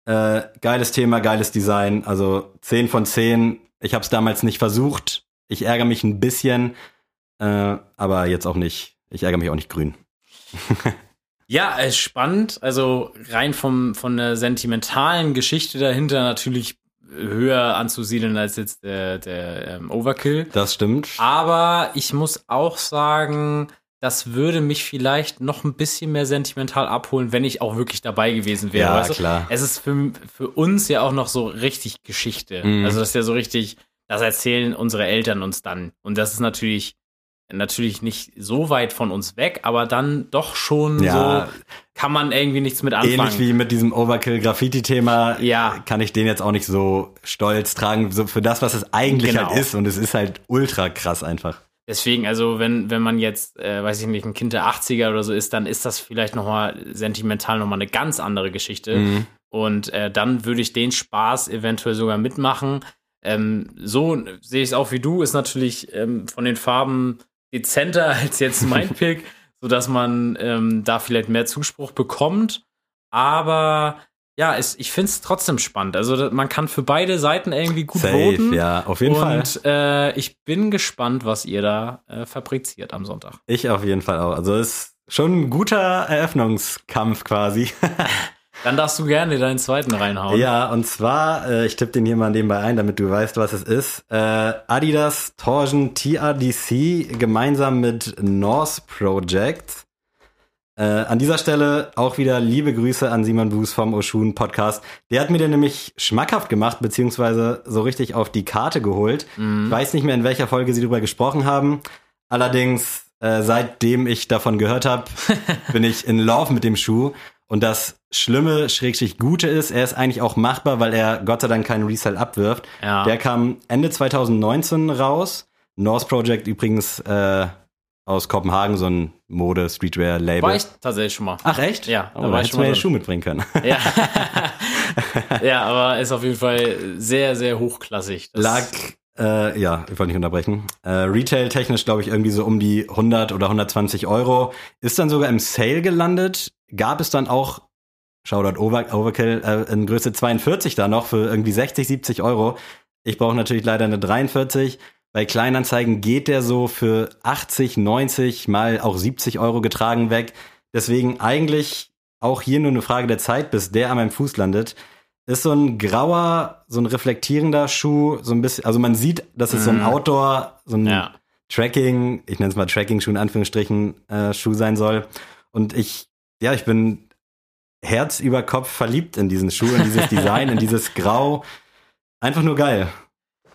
Äh, geiles Thema, geiles Design. Also 10 von 10. Ich habe es damals nicht versucht. Ich ärgere mich ein bisschen, äh, aber jetzt auch nicht. Ich ärgere mich auch nicht grün. Ja, es ist spannend. Also rein vom, von der sentimentalen Geschichte dahinter natürlich höher anzusiedeln als jetzt der, der ähm, Overkill. Das stimmt. Aber ich muss auch sagen, das würde mich vielleicht noch ein bisschen mehr sentimental abholen, wenn ich auch wirklich dabei gewesen wäre. Ja, weißt du? klar. Es ist für, für uns ja auch noch so richtig Geschichte. Mhm. Also das ist ja so richtig, das erzählen unsere Eltern uns dann. Und das ist natürlich natürlich nicht so weit von uns weg, aber dann doch schon Ja. so kann man irgendwie nichts mit anfangen. Ähnlich wie mit diesem Overkill-Graffiti-Thema Ja. kann ich den jetzt auch nicht so stolz tragen, so für das, was es eigentlich Genau. halt ist. Und es ist halt ultra krass einfach. Deswegen, also wenn, wenn man jetzt, äh, weiß ich nicht, ein Kind der 80er oder so ist, dann ist das vielleicht nochmal sentimental nochmal eine ganz andere Geschichte. Mhm. Und äh, dann würde ich den Spaß eventuell sogar mitmachen. Ähm, so sehe ich es auch wie du, ist natürlich ähm, von den Farben dezenter [laughs] als jetzt mein [laughs] Pick, sodass man ähm, da vielleicht mehr Zuspruch bekommt. Aber ja, es, ich finde es trotzdem spannend. Also man kann für beide Seiten irgendwie gut Safe, voten. ja, auf jeden Fall. Und äh, ich bin gespannt, was ihr da äh, fabriziert am Sonntag. Ich auf jeden Fall auch. Also es ist schon ein guter Eröffnungskampf quasi. [laughs] Dann darfst du gerne deinen zweiten reinhauen. ja, und zwar, äh, ich tippe den hier mal nebenbei ein, damit du weißt, was es ist. Äh, Adidas Torsion TRDC gemeinsam mit North Project. Äh, an dieser Stelle auch wieder liebe Grüße an Simon Buß vom Oshun Podcast. Der hat mir den nämlich schmackhaft gemacht, beziehungsweise so richtig auf die Karte geholt. Mhm. Ich weiß nicht mehr, in welcher Folge sie darüber gesprochen haben. Allerdings, äh, seitdem ich davon gehört habe, [laughs] bin ich in Love mit dem Schuh. Und das Schlimme, Schrägstrich Gute ist, er ist eigentlich auch machbar, weil er Gott sei Dank keinen Resell abwirft. Ja. Der kam Ende 2019 raus. North Project übrigens äh, aus Kopenhagen, so ein Mode-Streetwear-Label. War ich tatsächlich schon mal. Ach echt? Ja, oh, da war ich schon mal. Schuh mitbringen können. Ja. [laughs] ja, aber ist auf jeden Fall sehr, sehr hochklassig. Das- Lag, äh, ja, ich wollte nicht unterbrechen. Äh, Retail-technisch glaube ich irgendwie so um die 100 oder 120 Euro. Ist dann sogar im Sale gelandet. Gab es dann auch, Shoutout Over Overkill, äh, in Größe 42 da noch für irgendwie 60, 70 Euro. Ich brauche natürlich leider eine 43. Bei Kleinanzeigen geht der so für 80, 90, mal auch 70 Euro getragen weg. Deswegen eigentlich auch hier nur eine Frage der Zeit, bis der an meinem Fuß landet. Ist so ein grauer, so ein reflektierender Schuh, so ein bisschen, also man sieht, dass es so ein Mhm. Outdoor, so ein Ja. Tracking, ich nenne es mal Tracking-Schuh in Anführungsstrichen, äh, Schuh sein soll. Und ich, ja, ich bin Herz über Kopf verliebt in diesen Schuh, in dieses Design, in dieses Grau. Einfach nur geil.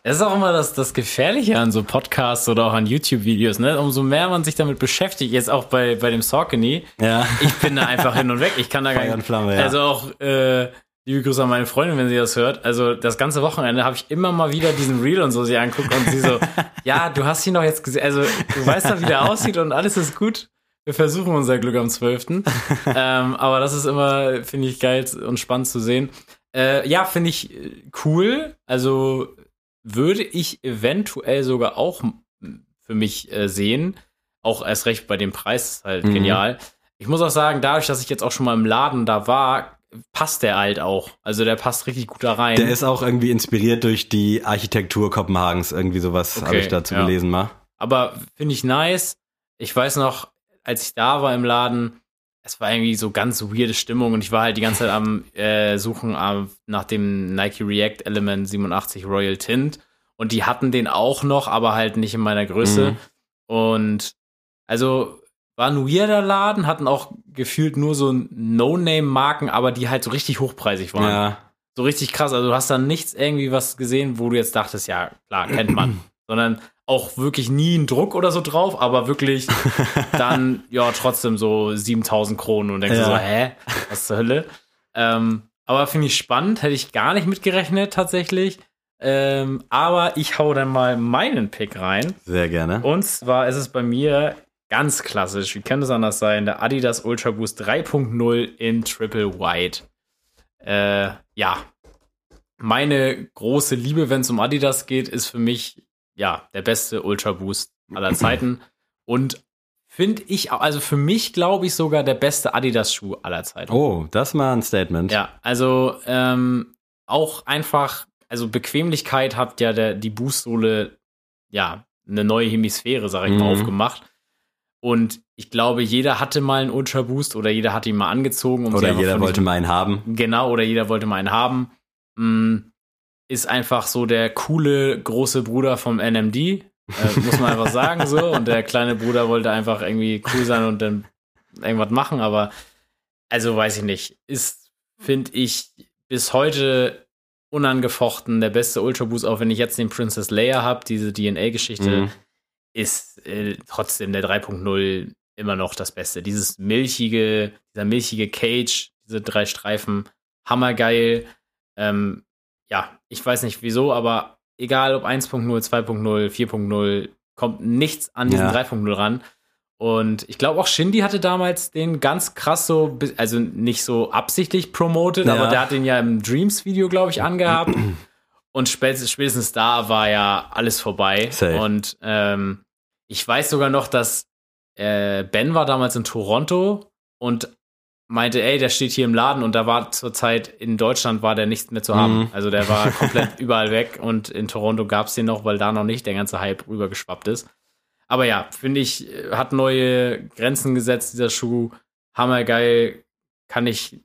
Es ist auch immer das, das Gefährliche an so Podcasts oder auch an YouTube-Videos, ne? Umso mehr man sich damit beschäftigt, jetzt auch bei, bei dem Saucony, Ja. ich bin da einfach hin und weg. Ich kann da gar nicht. Flamme, ja. Also auch, äh, liebe Grüße an meine Freundin, wenn sie das hört. Also das ganze Wochenende habe ich immer mal wieder diesen Reel und so sie anguckt und sie so, [laughs] ja, du hast ihn doch jetzt gesehen. Also du weißt doch, wie der aussieht und alles ist gut. Wir versuchen unser Glück am 12. [laughs] ähm, aber das ist immer, finde ich, geil und spannend zu sehen. Äh, ja, finde ich äh, cool. Also würde ich eventuell sogar auch für mich äh, sehen. Auch erst recht bei dem Preis ist halt Mhm. genial. Ich muss auch sagen, dadurch, dass ich jetzt auch schon mal im Laden da war, passt der halt auch. Also der passt richtig gut da rein. Der ist auch irgendwie inspiriert durch die Architektur Kopenhagens. Irgendwie sowas Okay, habe ich dazu ja. gelesen mal. Aber finde ich nice. Ich weiß noch, als ich da war im Laden, es war irgendwie so ganz weirde Stimmung und ich war halt die ganze Zeit am äh, Suchen am, nach dem Nike React Element 87 Royal Tint und die hatten den auch noch, aber halt nicht in meiner Größe. Mhm. Und also war ein weirder Laden, hatten auch gefühlt nur so No-Name-Marken, aber die halt so richtig hochpreisig waren. Ja. So richtig krass. Also du hast da nichts irgendwie was gesehen, wo du jetzt dachtest, ja, klar, kennt man. [clears throat] Sondern auch wirklich nie einen Druck oder so drauf, aber wirklich [laughs] dann, ja, trotzdem so 7000 Kronen und denkst Ja. du so, hä, was zur Hölle? Ähm, aber finde ich spannend, hätte ich gar nicht mitgerechnet tatsächlich. Ähm, aber ich hau dann mal meinen Pick rein. Sehr gerne. Und zwar ist es bei mir ganz klassisch, wie kann es anders sein, der Adidas Ultra Boost 3.0 in Triple White. Äh, ja, meine große Liebe, wenn es um Adidas geht, ist für mich ja der beste Ultra Boost aller Zeiten und finde ich, auch- also für mich glaube ich sogar der beste Adidas Schuh aller Zeiten. Oh, das mal ein Statement. Ja, also ähm, auch einfach, also Bequemlichkeit hat ja der, die Boostsohle ja eine neue Hemisphäre, sag ich mal, Mhm. aufgemacht. Und ich glaube, jeder hatte mal einen Ultra Boost oder jeder hat ihn mal angezogen. Um Oder jeder wollte mal einen haben. Genau, oder jeder wollte mal einen haben. Mm, Ist einfach so der coole große Bruder vom NMD, äh, muss man einfach sagen so. Und der kleine Bruder wollte einfach irgendwie cool sein und dann irgendwas machen, aber also weiß ich nicht. Ist, finde ich, bis heute unangefochten der beste Ultra Boost, auch wenn ich jetzt den Princess Leia habe, diese DNA-Geschichte Mhm. ist äh, trotzdem der 3.0 immer noch das Beste. Dieses milchige, dieser milchige Cage, diese drei Streifen, hammergeil. Ähm, ja, ich weiß nicht wieso, aber egal ob 1.0, 2.0, 4.0, kommt nichts an diesen Ja. 3.0 ran. Und ich glaube auch Shindy hatte damals den ganz krass so, also nicht so absichtlich promoted, Ja. aber der hat den ja im Dreams-Video, glaube ich, angehabt. [clears throat] Und spätestens, spätestens da war ja alles vorbei. Safe. Und ähm, ich weiß sogar noch, dass äh, Ben war damals in Toronto und meinte, ey, der steht hier im Laden und da war zur Zeit in Deutschland war der nichts mehr zu haben. Mhm. Also der war [laughs] komplett überall weg und in Toronto gab es den noch, weil da noch nicht der ganze Hype rübergeschwappt ist. Aber ja, finde ich, äh, hat neue Grenzen gesetzt, dieser Schuh. Hammergeil, kann ich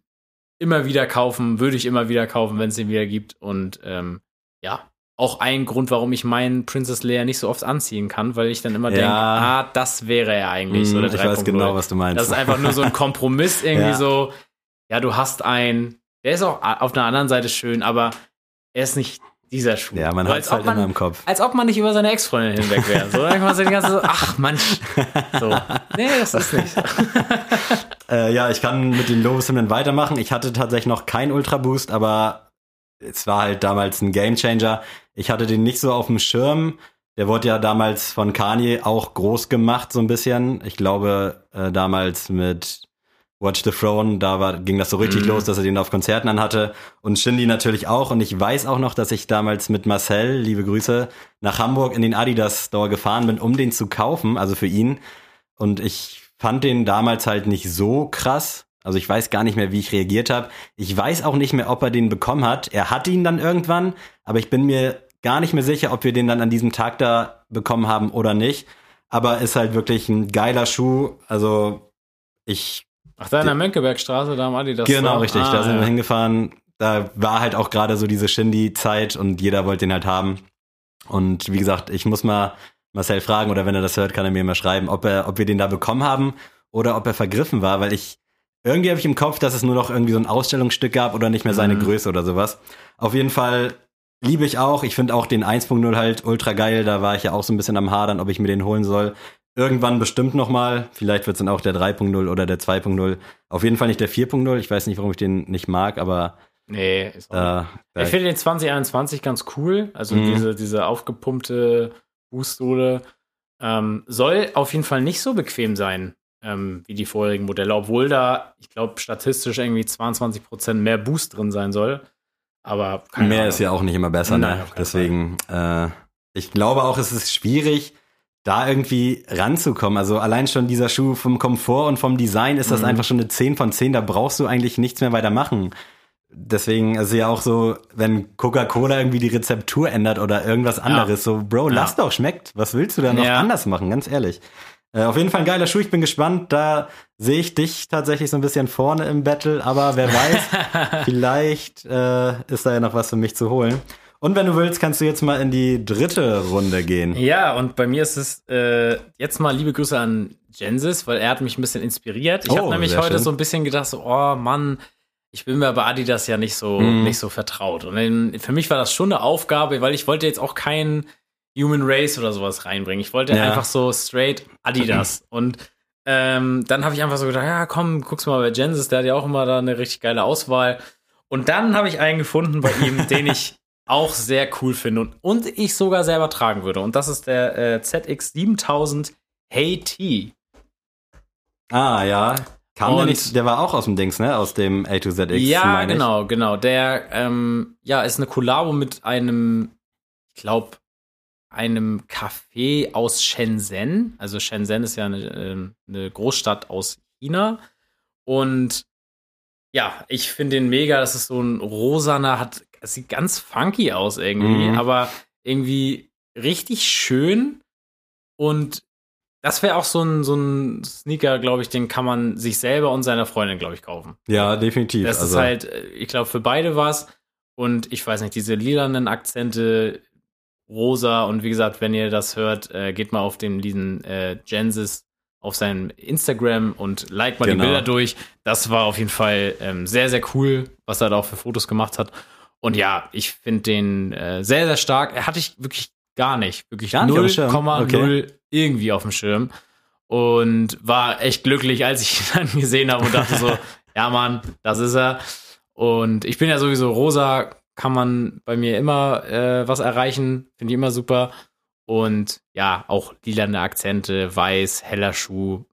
immer wieder kaufen, würde ich immer wieder kaufen, wenn es den wieder gibt. Und ähm, ja, auch ein Grund, warum ich meinen Princess Leia nicht so oft anziehen kann, weil ich dann immer Ja. denke, ah, das wäre er eigentlich. so Mhm, der ich weiß 3.0. genau, was du meinst. Das ist einfach nur so ein Kompromiss, [laughs] irgendwie Ja. so, ja, du hast einen, der ist auch auf der anderen Seite schön, aber er ist nicht dieser Schuh. ja, man hat es halt man, immer im Kopf. als ob man nicht über seine Ex-Freundin hinweg wäre. So, dann kann man sich die ganze so, ach Mensch. [laughs] So. Nee, das ist nicht. [laughs] Äh, ja, ich kann mit den Lobeshymnen weitermachen. Ich hatte tatsächlich noch keinen Ultra Boost, aber es war halt damals ein Gamechanger. Ich hatte den nicht so auf dem Schirm. Der wurde ja damals von Kanye auch groß gemacht, so ein bisschen. Ich glaube, äh, damals mit Watch the Throne, da war, ging das so richtig Mhm. los, dass er den auf Konzerten anhatte. Und Shindy natürlich auch. Und ich weiß auch noch, dass ich damals mit Marcel, liebe Grüße, nach Hamburg in den Adidas Store gefahren bin, um den zu kaufen, also für ihn. Und ich fand den damals halt nicht so krass. Also ich weiß gar nicht mehr, wie ich reagiert habe. Ich weiß auch nicht mehr, ob er den bekommen hat. Er hat ihn dann irgendwann, aber ich bin mir gar nicht mehr sicher, ob wir den dann an diesem Tag da bekommen haben oder nicht. Aber ist halt wirklich ein geiler Schuh. Also ich Ach, da in der Mönckebergstraße, da am Adidas. Genau, Store? richtig. Ah, da sind ja. wir hingefahren. Da war halt auch gerade so diese Shindy-Zeit und jeder wollte den halt haben. Und wie gesagt, ich muss mal Marcel fragen oder wenn er das hört, kann er mir mal schreiben, ob er, ob wir den da bekommen haben oder ob er vergriffen war, weil ich irgendwie habe ich im Kopf, dass es nur noch irgendwie so ein Ausstellungsstück gab oder nicht mehr seine Mhm. Größe oder sowas. Auf jeden Fall liebe ich auch. Ich finde auch den 1.0 halt ultra geil. Da war ich ja auch so ein bisschen am Hadern, ob ich mir den holen soll. Irgendwann bestimmt noch mal. Vielleicht wird es dann auch der 3.0 oder der 2.0. Auf jeden Fall nicht der 4.0. Ich weiß nicht, warum ich den nicht mag, aber Nee, ist auch äh, Ich finde den 2021 ganz cool. Also Mhm. diese, diese aufgepumpte Boostsohle ähm, soll auf jeden Fall nicht so bequem sein ähm, wie die vorherigen Modelle, obwohl da, ich glaube, statistisch irgendwie 22% mehr Boost drin sein soll. Aber mehr Ahnung. ist ja auch nicht immer besser. Nein, ne? auf keinen Deswegen, äh, ich glaube auch, es ist schwierig, da irgendwie ranzukommen. Also allein schon dieser Schuh vom Komfort und vom Design ist das Mhm. einfach schon eine 10 von 10. Da brauchst du eigentlich nichts mehr weiter machen. Deswegen ist ja auch so, wenn Coca-Cola irgendwie die Rezeptur ändert oder irgendwas anderes, so, Bro, Ja. lass doch, schmeckt. Was willst du da noch Ja. anders machen, ganz ehrlich? Äh, auf jeden Fall ein geiler Schuh, ich bin gespannt. Da sehe ich dich tatsächlich so ein bisschen vorne im Battle, aber wer weiß, [laughs] vielleicht äh, ist da ja noch was für mich zu holen. Und wenn du willst, kannst du jetzt mal in die dritte Runde gehen. Ja, und bei mir ist es äh, jetzt mal liebe Grüße an Gensis, weil er hat mich ein bisschen inspiriert. Ich Oh, habe nämlich heute schön. so ein bisschen gedacht, so, oh Mann, ich bin mir bei Adidas ja nicht so, Mhm. nicht so vertraut. Und für mich war das schon eine Aufgabe, weil ich wollte jetzt auch keinen Human Race oder sowas reinbringen. Ich wollte Ja. einfach so straight Adidas. Und ähm, dann habe ich einfach so gedacht, ja, komm, guck's mal bei Genesis, der hat ja auch immer da eine richtig geile Auswahl. Und dann habe ich einen gefunden bei ihm, den ich [laughs] auch sehr cool finde und, und ich sogar selber tragen würde. Und das ist der äh, ZX 7000 Hey T. Ah, ja. Kam der nicht, der war auch aus dem Dings, ne? Aus dem A to ZX, Ja, meine ich. genau, genau. Der ähm, ja, ist eine Kollabo mit einem, ich glaube, einem Café aus Shenzhen. Also Shenzhen ist ja eine, ähm, eine Großstadt aus China. Und ja, ich finde den mega. Das ist so ein rosaner, hat, es sieht ganz funky aus irgendwie, Mhm. aber irgendwie richtig schön. Und das wäre auch so ein, so ein Sneaker, glaube ich, den kann man sich selber und seiner Freundin, glaube ich, kaufen. Ja, definitiv. Das also, ist halt, äh, ich glaube, für beide was. Und ich weiß nicht, diese lilanen Akzente, rosa. Und wie gesagt, wenn ihr das hört, äh, geht mal auf den diesen äh, Genesis auf seinem Instagram und like mal Genau. die Bilder durch. Das war auf jeden Fall ähm, sehr, sehr cool, was er da auch für Fotos gemacht hat. Und ja, ich finde den äh, sehr, sehr stark. Er hatte ich wirklich gar nicht. Wirklich Gar nicht auf dem Schirm? 0,0 Okay. irgendwie auf dem Schirm. Und war echt glücklich, als ich [laughs] ihn dann gesehen habe und dachte so, [laughs] ja Mann, das ist er. Und ich bin ja sowieso rosa, kann man bei mir immer äh, was erreichen, finde ich immer super. Und ja, auch lilane Akzente, weiß, heller Schuh,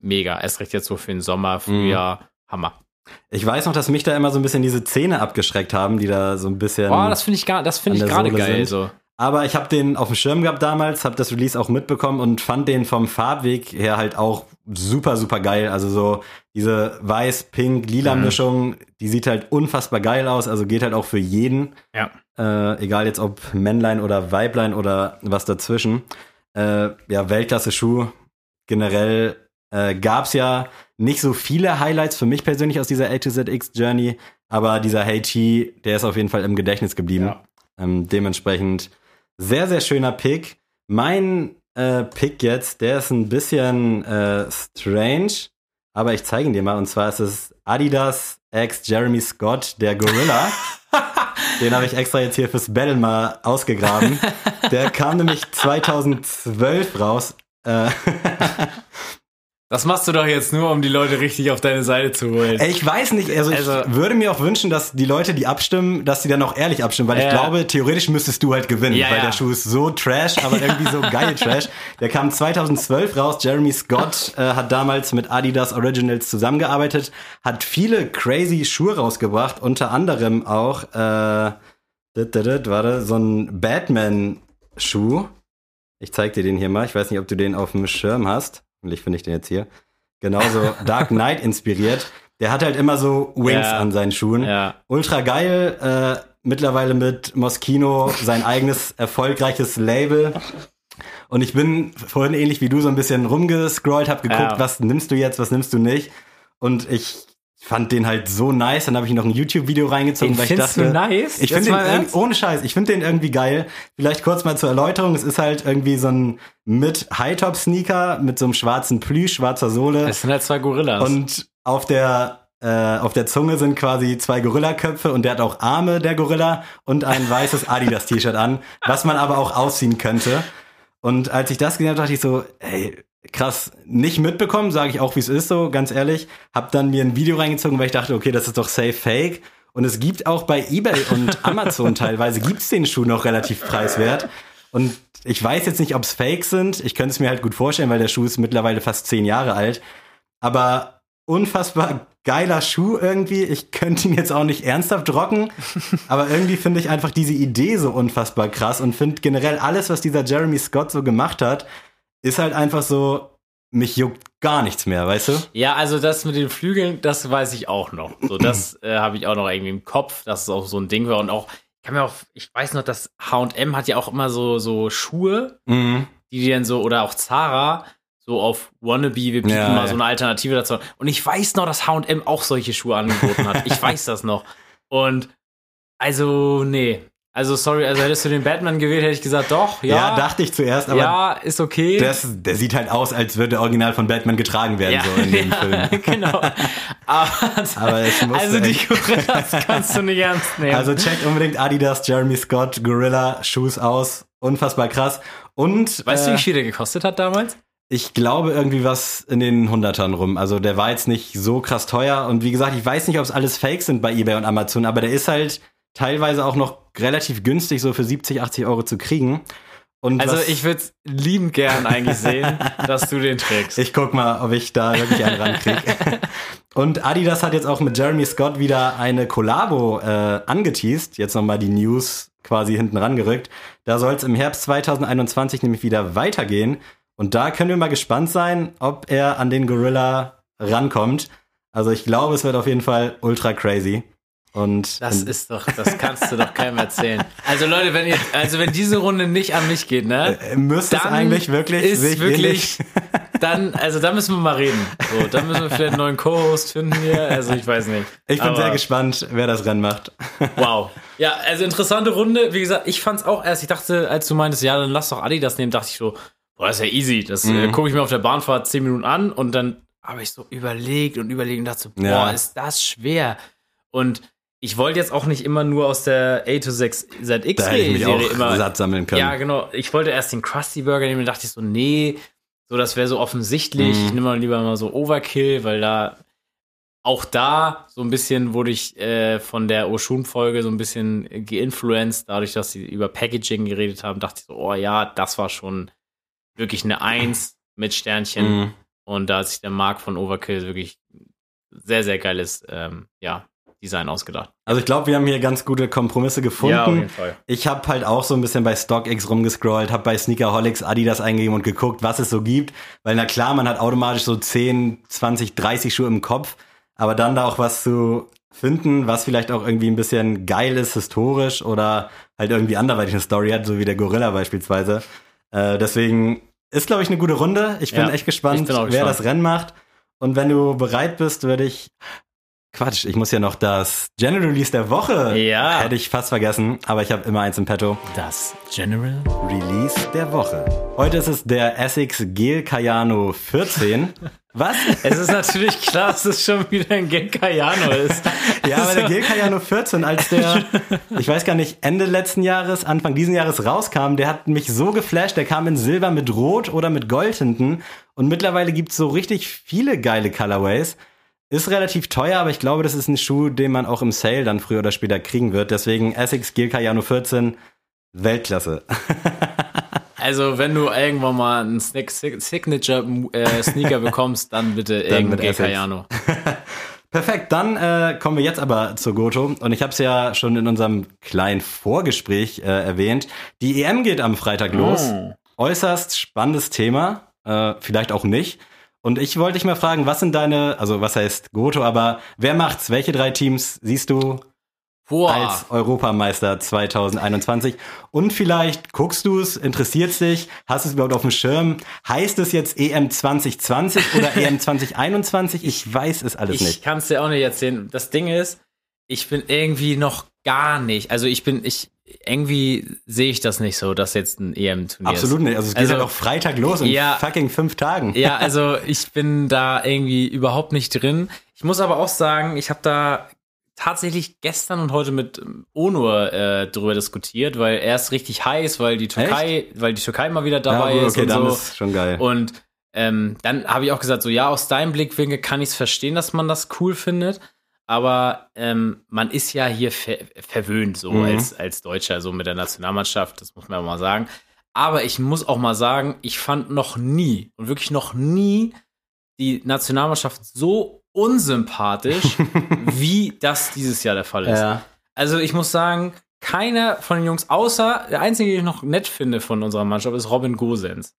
mega. Erst recht jetzt so für den Sommer, Frühjahr, Hammer. Ich weiß noch, dass mich da immer so ein bisschen diese Zähne abgeschreckt haben, die da so ein bisschen. Boah, das finde ich gar, das finde an ich gerade geil. sind. So. Aber ich habe den auf dem Schirm gehabt damals, habe das Release auch mitbekommen und fand den vom Farbweg her halt auch super, super geil. Also so diese weiß-pink-lila-Mischung, die sieht halt unfassbar geil aus. Also geht halt auch für jeden. Ja. Äh, egal jetzt ob Männlein oder Weiblein oder was dazwischen. Äh, ja, Weltklasse-Schuh. Generell äh, gab's ja nicht so viele Highlights für mich persönlich aus dieser A to ZX Journey, aber dieser Hey T, der ist auf jeden Fall im Gedächtnis geblieben. Ja. Ähm, dementsprechend sehr, sehr schöner Pick. Mein äh, Pick jetzt, der ist ein bisschen äh, strange, aber ich zeige ihn dir mal. Und zwar ist es Adidas X Jeremy Scott, der Gorilla. [laughs] Den habe ich extra jetzt hier fürs Battle mal ausgegraben. Der kam [laughs] nämlich 2012 raus. Äh, [laughs] Das machst du doch jetzt nur, um die Leute richtig auf deine Seite zu holen. Ich weiß nicht, also, Also- ich würde mir auch wünschen, dass die Leute, die abstimmen, dass die dann auch ehrlich abstimmen, weil ich Ja. glaube, theoretisch müsstest du halt gewinnen, Ja, weil ja. der Schuh ist so trash, aber irgendwie so geil [laughs] trash. Der kam 2012 raus, Jeremy Scott äh, hat damals mit Adidas Originals zusammengearbeitet, hat viele crazy Schuhe rausgebracht, unter anderem auch, äh, dit, dit, dit, warte, so ein Batman-Schuh. Ich zeig dir den hier mal, ich weiß nicht, ob du den auf dem Schirm hast. Hoffentlich finde ich den jetzt hier. Genauso Dark Knight inspiriert. Der hat halt immer so Wings Ja. an seinen Schuhen. Ja. Ultra geil. Äh, mittlerweile mit Moschino sein eigenes erfolgreiches Label. Und ich bin vorhin ähnlich wie du so ein bisschen rumgescrollt, hab geguckt, Ja. was nimmst du jetzt, was nimmst du nicht. Und ich fand den halt so nice. Dann habe ich noch ein YouTube-Video reingezogen, Den weil ich dachte, du nice? ich finde den ohne Scheiß, ich finde den irgendwie geil. Vielleicht kurz mal zur Erläuterung. Es ist halt irgendwie so ein mit High-Top-Sneaker mit so einem schwarzen Plüsch, schwarzer Sohle. Es sind halt zwei Gorillas. Und auf der äh, auf der Zunge sind quasi zwei Gorillaköpfe und der hat auch Arme, der Gorilla, und ein [laughs] weißes Adidas-T-Shirt an, was man aber auch ausziehen könnte. Und als ich das gesehen habe, dachte ich so, ey, krass, nicht mitbekommen, sage ich auch, wie es ist, so ganz ehrlich. Hab dann mir ein Video reingezogen, weil ich dachte, okay, das ist doch safe fake. Und es gibt auch bei eBay und [laughs] Amazon teilweise gibt's den Schuh noch relativ preiswert. Und ich weiß jetzt nicht, ob's fake sind. Ich könnte es mir halt gut vorstellen, weil der Schuh ist mittlerweile fast zehn Jahre alt. Aber unfassbar geiler Schuh irgendwie. Ich könnte ihn jetzt auch nicht ernsthaft rocken, aber irgendwie finde ich einfach diese Idee so unfassbar krass und finde generell alles, was dieser Jeremy Scott so gemacht hat, ist halt einfach so, mich juckt gar nichts mehr, weißt du? Ja, also das mit den Flügeln, das weiß ich auch noch. So, [clears throat] das äh, habe ich auch noch irgendwie im Kopf, dass es auch so ein Ding war. Und auch, ich kann mir auch, ich weiß noch, dass H&M hat ja auch immer so, so Schuhe, Mhm. die die dann so, oder auch Zara, so auf Wannabe, wir bieten Ja, mal ja. so eine Alternative dazu. Und ich weiß noch, dass H&M auch solche Schuhe angeboten hat. Ich [laughs] weiß das noch. Und also, nee. Also, sorry, also hättest du den Batman gewählt, hätte ich gesagt, doch, Ja, ja. dachte ich zuerst, aber ja, ist okay. das, der sieht halt aus, als würde der Original von Batman getragen werden, so in dem [laughs] ja, Film. genau. [laughs] Aber, Aber es muss also die Gorillas kannst du nicht ernst nehmen. Also checkt unbedingt Adidas, Jeremy Scott, Gorilla, Shoes aus unfassbar krass. Und Weißt du, äh, wie viel der gekostet hat damals? ich glaube irgendwie was in den Hundertern rum. Also der war jetzt nicht so krass teuer. Und wie gesagt, ich weiß nicht, ob es alles Fake sind bei eBay und Amazon, aber der ist halt teilweise auch noch relativ günstig, so für 70, 80 Euro zu kriegen. Und Also was- ich würde es liebend gern eigentlich sehen, [laughs] dass du den trägst. Ich guck mal, ob ich da wirklich einen rankrieg. [laughs] Und Adidas hat jetzt auch mit Jeremy Scott wieder eine Kollabo äh, angeteased. Jetzt nochmal die News quasi hinten rangerückt. Da soll es im Herbst 2021 nämlich wieder weitergehen. Und da können wir mal gespannt sein, ob er an den Gorilla rankommt. Also ich glaube, es wird auf jeden Fall ultra crazy. Und Das ist doch, das kannst du doch keinem erzählen. Also Leute, wenn ihr, also wenn diese Runde nicht an mich geht, ne? äh, müsste es eigentlich wirklich ist wirklich, [laughs] dann, also da müssen wir mal reden. So, dann müssen wir vielleicht einen neuen Co-Host finden hier. Also ich weiß nicht. Ich bin Aber- sehr gespannt, wer das Rennen macht. [laughs] Wow. Ja, also interessante Runde. Wie gesagt, ich fand's auch erst, ich dachte, als du meintest, ja, dann lass doch Adidas nehmen, dachte ich so, boah, das ist ja easy. Das äh, Mhm. gucke ich mir auf der Bahnfahrt 10 Minuten an und dann habe ich so überlegt und überlegt und dachte so, boah, Ja. ist das schwer. Und ich wollte jetzt auch nicht immer nur aus der A to 6 Da hätte ich mich auch immer. satt sammeln können. Ja, genau. Ich wollte erst den Krusty Burger nehmen und dachte ich so, nee, so das wäre so offensichtlich. Mhm. Ich nehme mal lieber mal so Overkill, weil da auch da so ein bisschen wurde ich äh, von der Oshun-Folge so ein bisschen geinfluenced, dadurch, dass sie über Packaging geredet haben, dachte ich so, oh ja, das war schon wirklich eine Eins mit Sternchen. Mhm. Und da hat sich der Mark von Overkill wirklich sehr, sehr geiles ähm, ja, Design ausgedacht. Also ich glaube, wir haben hier ganz gute Kompromisse gefunden. Fall. ich habe halt auch so ein bisschen bei StockX rumgescrollt, habe bei Sneakerholics Adidas eingegeben und geguckt, was es so gibt. Weil na klar, man hat automatisch so 10, 20, 30 Schuhe im Kopf, aber dann da auch was zu finden, was vielleicht auch irgendwie ein bisschen geil ist, historisch oder halt irgendwie anderweitig eine Story hat, so wie der Gorilla beispielsweise. Äh, deswegen ist, glaube ich, eine gute Runde. Ich bin Ja, echt gespannt, bin wer gespannt. das Rennen macht. Und wenn du bereit bist, würde ich. Quatsch, ich muss ja noch das General Release der Woche. Ja. Hätte ich fast vergessen, aber ich habe immer eins im Petto. Das General Release der Woche. Heute ist es der Essex Gel Cayano 14. Was? Es ist natürlich klar, dass es schon wieder ein Genkayano ist. [laughs] Ja, aber der Gel Cayano 14, als der, [laughs] ich weiß gar nicht, Ende letzten Jahres, Anfang diesen Jahres rauskam, der hat mich so geflasht. Der kam in Silber mit Rot oder mit Gold hinten. Und mittlerweile gibt's so richtig viele geile Colorways. Ist relativ teuer, aber ich glaube, das ist ein Schuh, den man auch im Sale dann früher oder später kriegen wird. Deswegen Essex Gel Cayano 14, Weltklasse. [laughs] Also, wenn du irgendwann mal einen Snick- Signature äh, Sneaker bekommst, dann bitte irgendein Essex. Genkayano. Perfekt, dann äh, kommen wir jetzt aber zur Goto. Und ich habe es ja schon in unserem kleinen Vorgespräch äh, erwähnt. Die EM geht am Freitag los. Oh. Äußerst spannendes Thema, äh, vielleicht auch nicht. Und ich wollte dich mal fragen, was sind deine, also was heißt Goto, aber wer macht's? Welche drei Teams siehst du Boah. als Europameister 2021? Und vielleicht guckst du es, interessiert dich, hast es überhaupt auf dem Schirm? Heißt es jetzt EM 2020 [laughs] oder EM 2021? Ich weiß es alles ich nicht. kann es dir auch nicht erzählen. Das Ding ist, ich bin irgendwie noch gar nicht. Also ich bin, ich irgendwie sehe ich das nicht so, dass jetzt ein EM-Turnier ist. Absolut nicht. Also es geht Also- ja noch Freitag los in Ja. fucking fünf Tagen. Ja, [laughs] also ich bin da irgendwie überhaupt nicht drin. Ich muss aber auch sagen, ich habe da tatsächlich gestern und heute mit ähm, Onur äh, drüber diskutiert, weil er ist richtig heiß, weil die Türkei, weil die Türkei mal wieder dabei ja, gut, ist okay, und dann so. ist schon geil. Und ähm, dann habe ich auch gesagt, so ja, aus deinem Blickwinkel kann ich es verstehen, dass man das cool findet. Aber ähm, man ist ja hier ver verwöhnt, so Mhm. als, als Deutscher, so mit der Nationalmannschaft, das muss man ja mal sagen. Aber ich muss auch mal sagen, ich fand noch nie und wirklich noch nie die Nationalmannschaft so unsympathisch, [laughs] wie das dieses Jahr der Fall ist. ja. Also ich muss sagen, keiner von den Jungs, außer der einzige, den ich noch nett finde von unserer Mannschaft, ist Robin Gosens.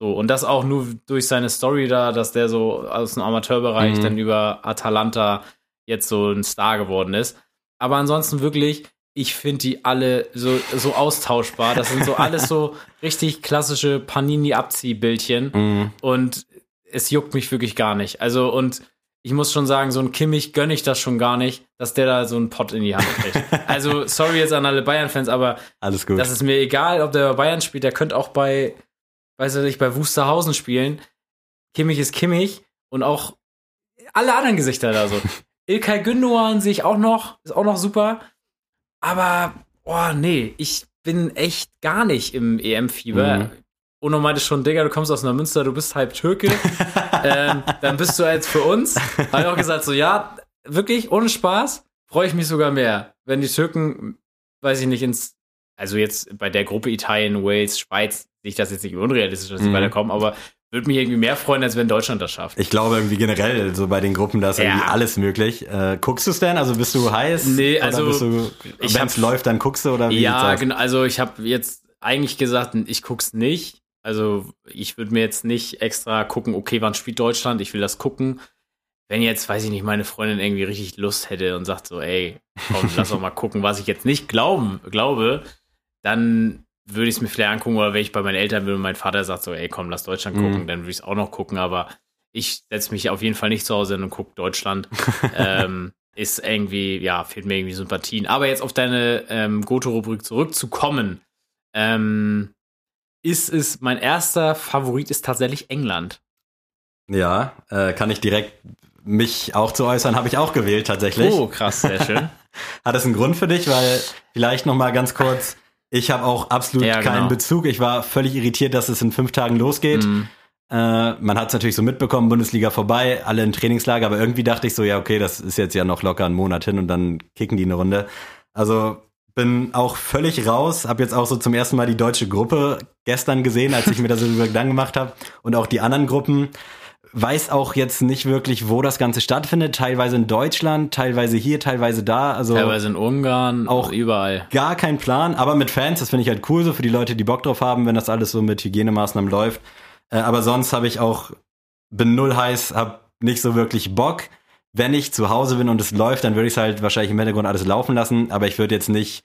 So, und das auch nur durch seine Story da, dass der so aus dem Amateurbereich Mhm. dann über Atalanta jetzt so ein Star geworden ist. Aber ansonsten wirklich, ich finde die alle so, so austauschbar. Das sind so alles so [laughs] richtig klassische Panini-Abziehbildchen. Mhm. Und es juckt mich wirklich gar nicht. Also, und ich muss schon sagen, so ein Kimmich gönne ich das schon gar nicht, dass der da so einen Pott in die Hand kriegt. [laughs] also, sorry jetzt an alle Bayern-Fans, aber Alles gut. das ist mir egal, ob der bei Bayern spielt, der könnte auch bei, weiß ich nicht, bei Wusterhausen spielen. Kimmich ist Kimmich und auch alle anderen Gesichter da so. [laughs] Ilkay Gündogan sehe ich auch noch, ist auch noch super. Aber, oh nee, ich bin echt gar nicht im EM-Fieber. Mhm. Uno meinte schon, Digga, du kommst aus Neumünster, du bist halb Türke. [laughs] ähm, dann bist du jetzt für uns. Habe ich auch gesagt, so, ja, wirklich, ohne Spaß, freue ich mich sogar mehr. Wenn die Türken, weiß ich nicht, ins, also jetzt bei der Gruppe Italien, Wales, Schweiz, sehe ich das jetzt nicht unrealistisch, dass sie Mhm. weiterkommen, aber würde mich irgendwie mehr freuen, als wenn Deutschland das schafft. Ich glaube irgendwie generell, so bei den Gruppen, da ist irgendwie Ja. alles möglich. Äh, guckst du es denn? Also bist du heiß? Nee, also, wenn es läuft, dann guckst du oder wie Ja, genau. Also ich habe jetzt eigentlich gesagt, ich guck's nicht. Also ich würde mir jetzt nicht extra gucken, okay, wann spielt Deutschland? Ich will das gucken. Wenn jetzt, weiß ich nicht, meine Freundin irgendwie richtig Lust hätte und sagt so, ey, komm, lass doch [laughs] mal gucken, was ich jetzt nicht glauben, glaube, dann würde ich es mir vielleicht angucken, oder wenn ich bei meinen Eltern bin und mein Vater sagt so, ey, komm, lass Deutschland Mhm. gucken, dann würde ich es auch noch gucken, aber ich setze mich auf jeden Fall nicht zu Hause hin und gucke Deutschland. [laughs] ähm, ist irgendwie, ja, fehlt mir irgendwie Sympathien. Aber jetzt auf deine ähm, Goto-Rubrik zurückzukommen, ähm, ist es, mein erster Favorit ist tatsächlich England. Ja, äh, kann ich direkt mich auch zu äußern, habe ich auch gewählt tatsächlich. Oh, krass, sehr schön. [laughs] Hat das einen Grund für dich? Weil vielleicht noch mal ganz kurz, ich habe auch absolut Ja, keinen genau. Bezug. Ich war völlig irritiert, dass es in fünf Tagen losgeht. Mm, Äh, man hat es natürlich so mitbekommen, Bundesliga vorbei, alle im Trainingslager, aber irgendwie dachte ich so, ja, okay, das ist jetzt ja noch locker einen Monat hin und dann kicken die eine Runde. Also bin auch völlig raus, habe jetzt auch so zum ersten Mal die deutsche Gruppe gestern gesehen, als ich mir das so über [laughs] Gedanken gemacht habe und auch die anderen Gruppen. Weiß auch jetzt nicht wirklich, wo das Ganze stattfindet. Teilweise in Deutschland, teilweise hier, teilweise da. Also teilweise in Ungarn, Auch- überall. gar kein Plan, aber mit Fans, das finde ich halt cool, so für die Leute, die Bock drauf haben, wenn das alles so mit Hygienemaßnahmen läuft. Äh, aber sonst habe ich auch, bin null heiß, hab nicht so wirklich Bock. Wenn ich zu Hause bin und es läuft, dann würde ich es halt wahrscheinlich im Hintergrund alles laufen lassen, aber ich würde jetzt nicht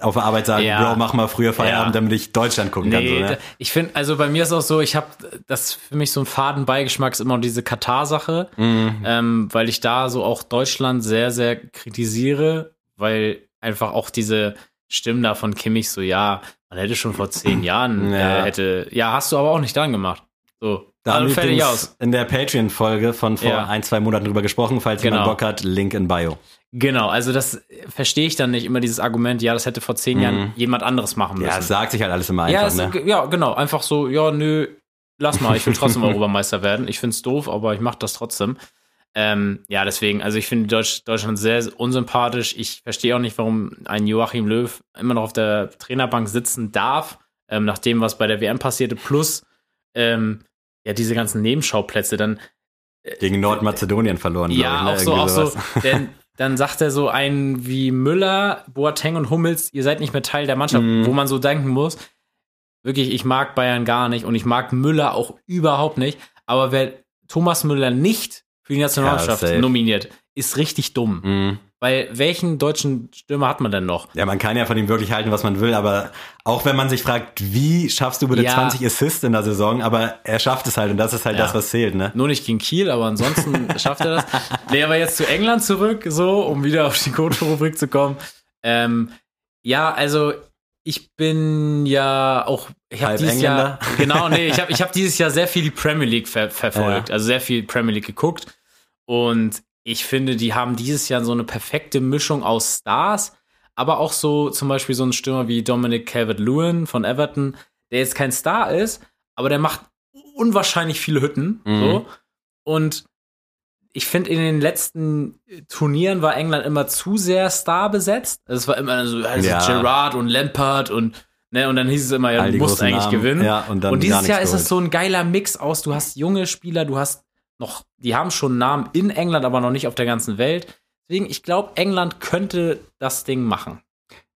auf der Arbeit sagen, Ja. Bro, mach mal früher Feierabend, Ja. damit ich Deutschland gucken kann. So, Nee, ne? ich finde, also bei mir ist auch so, ich habe das für mich so ein Fadenbeigeschmack ist immer diese Katar-Sache, Mhm. ähm, weil ich da so auch Deutschland sehr, sehr kritisiere, weil einfach auch diese Stimmen da von Kimmich so, ja, man hätte schon vor zehn [clears throat] Jahren Ja. äh, hätte, ja, hast du aber auch nicht dran gemacht. So, Da wir fertig aus. in der Patreon-Folge von vor Ja. ein, zwei Monaten drüber gesprochen, falls Genau. jemand Bock hat, Link in Bio. Genau, also das verstehe ich dann nicht immer dieses Argument, ja, das hätte vor zehn Jahren jemand anderes machen müssen. Mhm. Ja, es sagt sich halt alles immer ja, einfach, es, ne? ja, genau, einfach so, ja, nö, lass mal, ich will trotzdem [laughs] Europameister werden. Ich find's doof, aber ich mach das trotzdem. Ähm, ja, deswegen, also ich finde Deutsch, Deutschland sehr unsympathisch. Ich verstehe auch nicht, warum ein Joachim Löw immer noch auf der Trainerbank sitzen darf, ähm, nach dem, was bei der WM passierte, plus ähm, ja, diese ganzen Nebenschauplätze, dann Gegen Nordmazedonien verloren, ja, ich, ne? auch so, Irgendwie auch so. Denn [laughs] dann sagt er so einen wie Müller, Boateng und Hummels, ihr seid nicht mehr Teil der Mannschaft, Mhm. wo man so denken muss, wirklich, ich mag Bayern gar nicht und ich mag Müller auch überhaupt nicht. Aber wer Thomas Müller nicht für die Nationalmannschaft Ja, nominiert, ist richtig dumm. Mhm. Weil welchen deutschen Stürmer hat man denn noch? Ja, man kann ja von ihm wirklich halten, was man will, aber auch wenn man sich fragt, wie schaffst du bitte Ja. 20 Assists in der Saison, aber er schafft es halt und das ist halt Ja. das, was zählt, ne? Nur nicht gegen Kiel, aber ansonsten [laughs] schafft er das. Nee, aber jetzt zu England zurück, so, um wieder auf die Code-Rubrik zu kommen. Ähm, ja, also ich bin ja auch, ich habe dieses Jahr, Engländer. [laughs] genau, nee, ich habe ich hab [laughs] dieses Jahr sehr viel die Premier League ver verfolgt, also sehr viel Premier League geguckt und ich finde, die haben dieses Jahr so eine perfekte Mischung aus Stars, aber auch so zum Beispiel so ein Stürmer wie Dominic Calvert-Lewin von Everton, der jetzt kein Star ist, aber der macht unwahrscheinlich viele Hütten, Mhm. so und ich finde, in den letzten Turnieren war England immer zu sehr Star besetzt. Es war immer so, also Ja. Gerrard und Lampard und, ne, und dann hieß es immer, ja, du musst eigentlich Namen. gewinnen. Ja, und dann und dieses Jahr ist es so ein geiler Mix aus, du hast junge Spieler, du hast noch, die haben schon Namen in England, aber noch nicht auf der ganzen Welt. Deswegen, ich glaube, England könnte das Ding machen.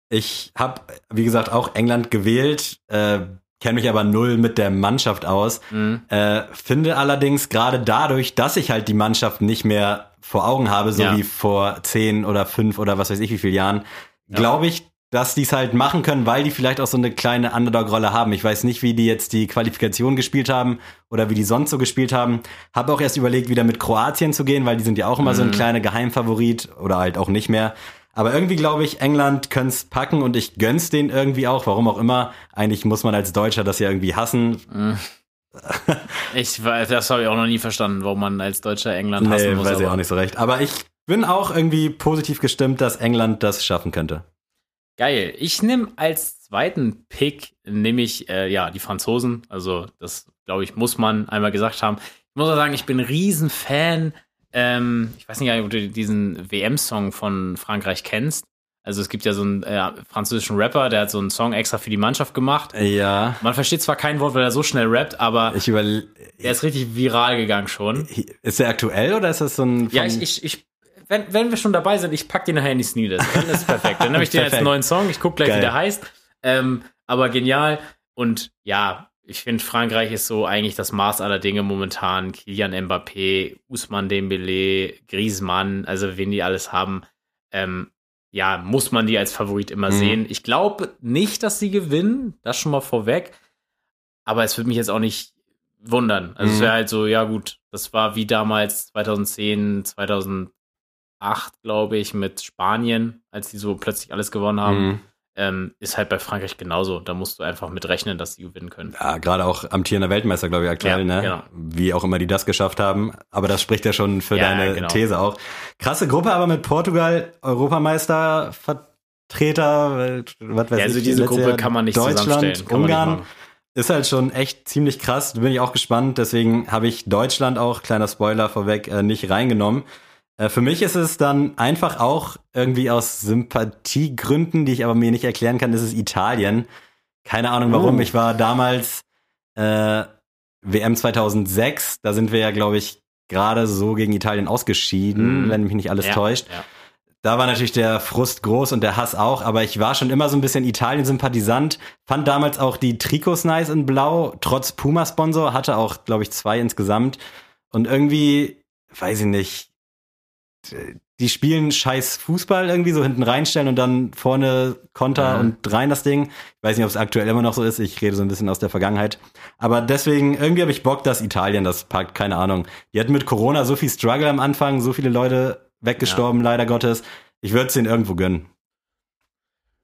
Ich habe, wie gesagt, auch England gewählt, äh, kenne mich aber null mit der Mannschaft aus. Mhm. Äh, finde allerdings gerade dadurch, dass ich halt die Mannschaft nicht mehr vor Augen habe, so Ja. wie vor zehn oder fünf oder was weiß ich wie viele Jahren, glaube ich, dass die es halt machen können, weil die vielleicht auch so eine kleine Underdog-Rolle haben. Ich weiß nicht, wie die jetzt die Qualifikation gespielt haben oder wie die sonst so gespielt haben. Habe auch erst überlegt, wieder mit Kroatien zu gehen, weil die sind ja auch immer so ein Mhm. kleiner Geheimfavorit oder halt auch nicht mehr. Aber irgendwie glaube ich, England könnte packen und ich gönn's denen irgendwie auch, warum auch immer. Eigentlich muss man als Deutscher das ja irgendwie hassen. Ich, weiß- das habe ich auch noch nie verstanden, warum man als Deutscher England hassen Nee, muss. weiß ich auch nicht so recht. Aber ich bin auch irgendwie positiv gestimmt, dass England das schaffen könnte. Geil. Ich nehme als zweiten Pick nehme ich äh, ja die Franzosen. Also das, glaube ich, muss man einmal gesagt haben. Ich muss auch sagen, ich bin Riesenfan. Ähm, ich weiß nicht, ob du diesen WM-Song von Frankreich kennst. Also es gibt ja so einen äh, französischen Rapper, der hat so einen Song extra für die Mannschaft gemacht. Ja. Man versteht zwar kein Wort, weil er so schnell rappt, aber Ich der ist richtig viral gegangen schon. ist der aktuell oder ist das so ein Ja, ich, ich, ich wenn, wenn wir schon dabei sind, ich pack den nachher in die Sneelist. Dann ist perfekt. Dann nehme ich den als neuen Song. Ich guck gleich, Geil. wie der heißt. Ähm, aber genial. Und ja, ich finde, Frankreich ist so eigentlich das Maß aller Dinge momentan. Kylian Mbappé, Ousmane Dembélé, Griezmann, also wen die alles haben. Ähm, ja, muss man die als Favorit immer Mhm. sehen. Ich glaube nicht, dass sie gewinnen. Das schon mal vorweg. Aber es würde mich jetzt auch nicht wundern. Also es Mhm. wäre halt so, ja gut, das war wie damals 2010, 2008, glaube ich, mit Spanien, als die so plötzlich alles gewonnen haben. Mhm. Ähm, ist halt bei Frankreich genauso. Da musst du einfach mit rechnen, dass sie gewinnen können. Ja, gerade auch amtierender Weltmeister, glaube ich, aktuell, Ja, ne? genau. Wie auch immer die das geschafft haben. Aber das spricht ja schon für Ja, deine genau. These auch. Krasse Gruppe, aber mit Portugal, Europameister, Vertreter, was weiß Ja, also ich. diese letztes Gruppe Jahr kann man nicht Deutschland, nicht Ungarn. ist halt schon echt ziemlich krass. Da bin ich auch gespannt. Deswegen habe ich Deutschland auch, kleiner Spoiler vorweg, äh, nicht reingenommen. Äh, für mich ist es dann einfach auch irgendwie aus Sympathiegründen, die ich aber mir nicht erklären kann, ist es Italien. Keine Ahnung warum. Oh. Ich war damals äh, WM 2006. Da sind wir ja, glaube ich, gerade so gegen Italien ausgeschieden, Mm. wenn mich nicht alles Ja, täuscht. Ja. Da war natürlich der Frust groß und der Hass auch, aber ich war schon immer so ein bisschen Italien-Sympathisant, fand damals auch die Trikots nice in Blau, trotz Puma-Sponsor, hatte auch, glaube ich, zwei insgesamt. Und irgendwie, weiß ich nicht, die spielen scheiß Fußball irgendwie so hinten reinstellen und dann vorne Konter Mhm. und rein das Ding. Ich weiß nicht, ob es aktuell immer noch so ist. Ich rede so ein bisschen aus der Vergangenheit. Aber deswegen, irgendwie habe ich Bock, dass Italien das packt. Keine Ahnung. Die hatten mit Corona so viel Struggle am Anfang, so viele Leute weggestorben, leider Gottes. Ich würde es denen irgendwo gönnen.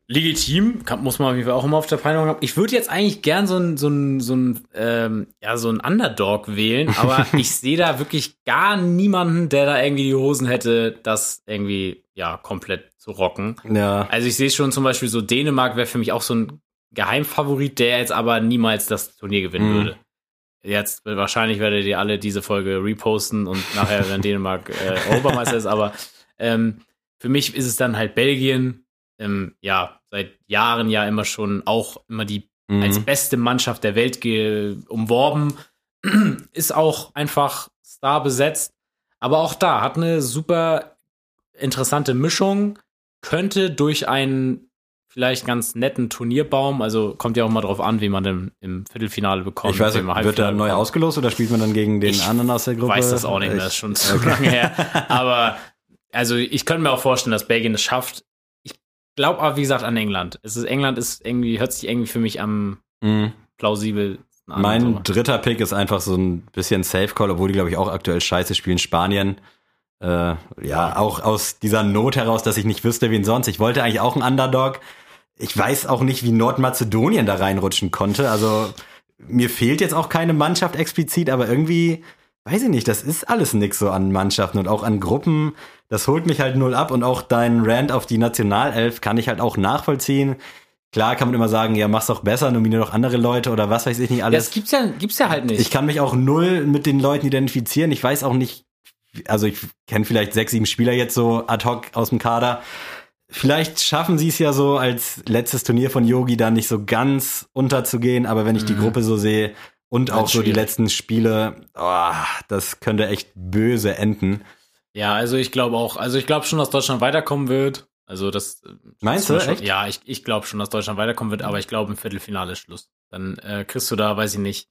Legitim, kann, muss man auf jeden Fall auch immer auf der Peilung haben. Ich würde jetzt eigentlich gern so ein, so ein, so ein, ähm, ja, so ein Underdog wählen, aber [laughs] ich sehe da wirklich gar niemanden, der da irgendwie die Hosen hätte, das irgendwie, ja, komplett zu rocken. Ja. Also ich sehe schon zum Beispiel so, Dänemark wäre für mich auch so ein Geheimfavorit, der jetzt aber niemals das Turnier gewinnen Mhm. würde. Jetzt wahrscheinlich werdet ihr alle diese Folge reposten und nachher, wenn Dänemark äh, Europameister ist, aber ähm, für mich ist es dann halt Belgien, ähm, ja, seit Jahren ja immer schon auch immer die Mhm. als beste Mannschaft der Welt umworben. [clears throat] Ist auch einfach star besetzt. Aber auch da hat eine super interessante Mischung. Könnte durch einen vielleicht ganz netten Turnierbaum, also kommt ja auch mal drauf an, wie man denn im Viertelfinale bekommt. Ich weiß nicht, wird Halbfinale neu ausgelost oder spielt man dann gegen den Ich anderen aus der Gruppe? weiß das auch nicht mehr, Ich- das ist schon zu lange her. [laughs] Aber also ich könnte mir auch vorstellen, dass Belgien es schafft. Glaube aber, wie gesagt, an England. Es ist, England ist irgendwie, hört sich irgendwie für mich am Mhm. plausibelsten an. Mein so. dritter Pick ist einfach so ein bisschen Safe Call, obwohl die, glaube ich, auch aktuell scheiße spielen. Spanien. Äh, ja, auch aus dieser Not heraus, dass ich nicht wüsste, wen sonst. Ich wollte eigentlich auch einen Underdog. Ich weiß auch nicht, wie Nordmazedonien da reinrutschen konnte. Also mir fehlt jetzt auch keine Mannschaft explizit, aber irgendwie, weiß ich nicht, das ist alles nix so an Mannschaften und auch an Gruppen. Das holt mich halt null ab und auch dein Rant auf die Nationalelf kann ich halt auch nachvollziehen. Klar kann man immer sagen, ja, mach's doch besser, nominiere doch andere Leute oder was weiß ich nicht Ja, alles. das gibt's ja, gibt's ja halt nicht. Ich kann mich auch null mit den Leuten identifizieren. Ich weiß auch nicht, also ich kenne vielleicht sechs, sieben Spieler jetzt so ad hoc aus dem Kader. Vielleicht schaffen sie es ja so als letztes Turnier von Yogi dann nicht so ganz unterzugehen, aber wenn ich die Mhm. Gruppe so sehe und auch so die letzten Spiele, oh, das könnte echt böse enden. Ja, also ich glaube auch, also ich glaube schon, dass Deutschland weiterkommen wird. Also das äh, Meinst das du, schon, echt? Ja, ich, ich glaube schon, dass Deutschland weiterkommen wird, aber ich glaube im Viertelfinale ist Schluss. Dann äh, kriegst du da, weiß ich nicht.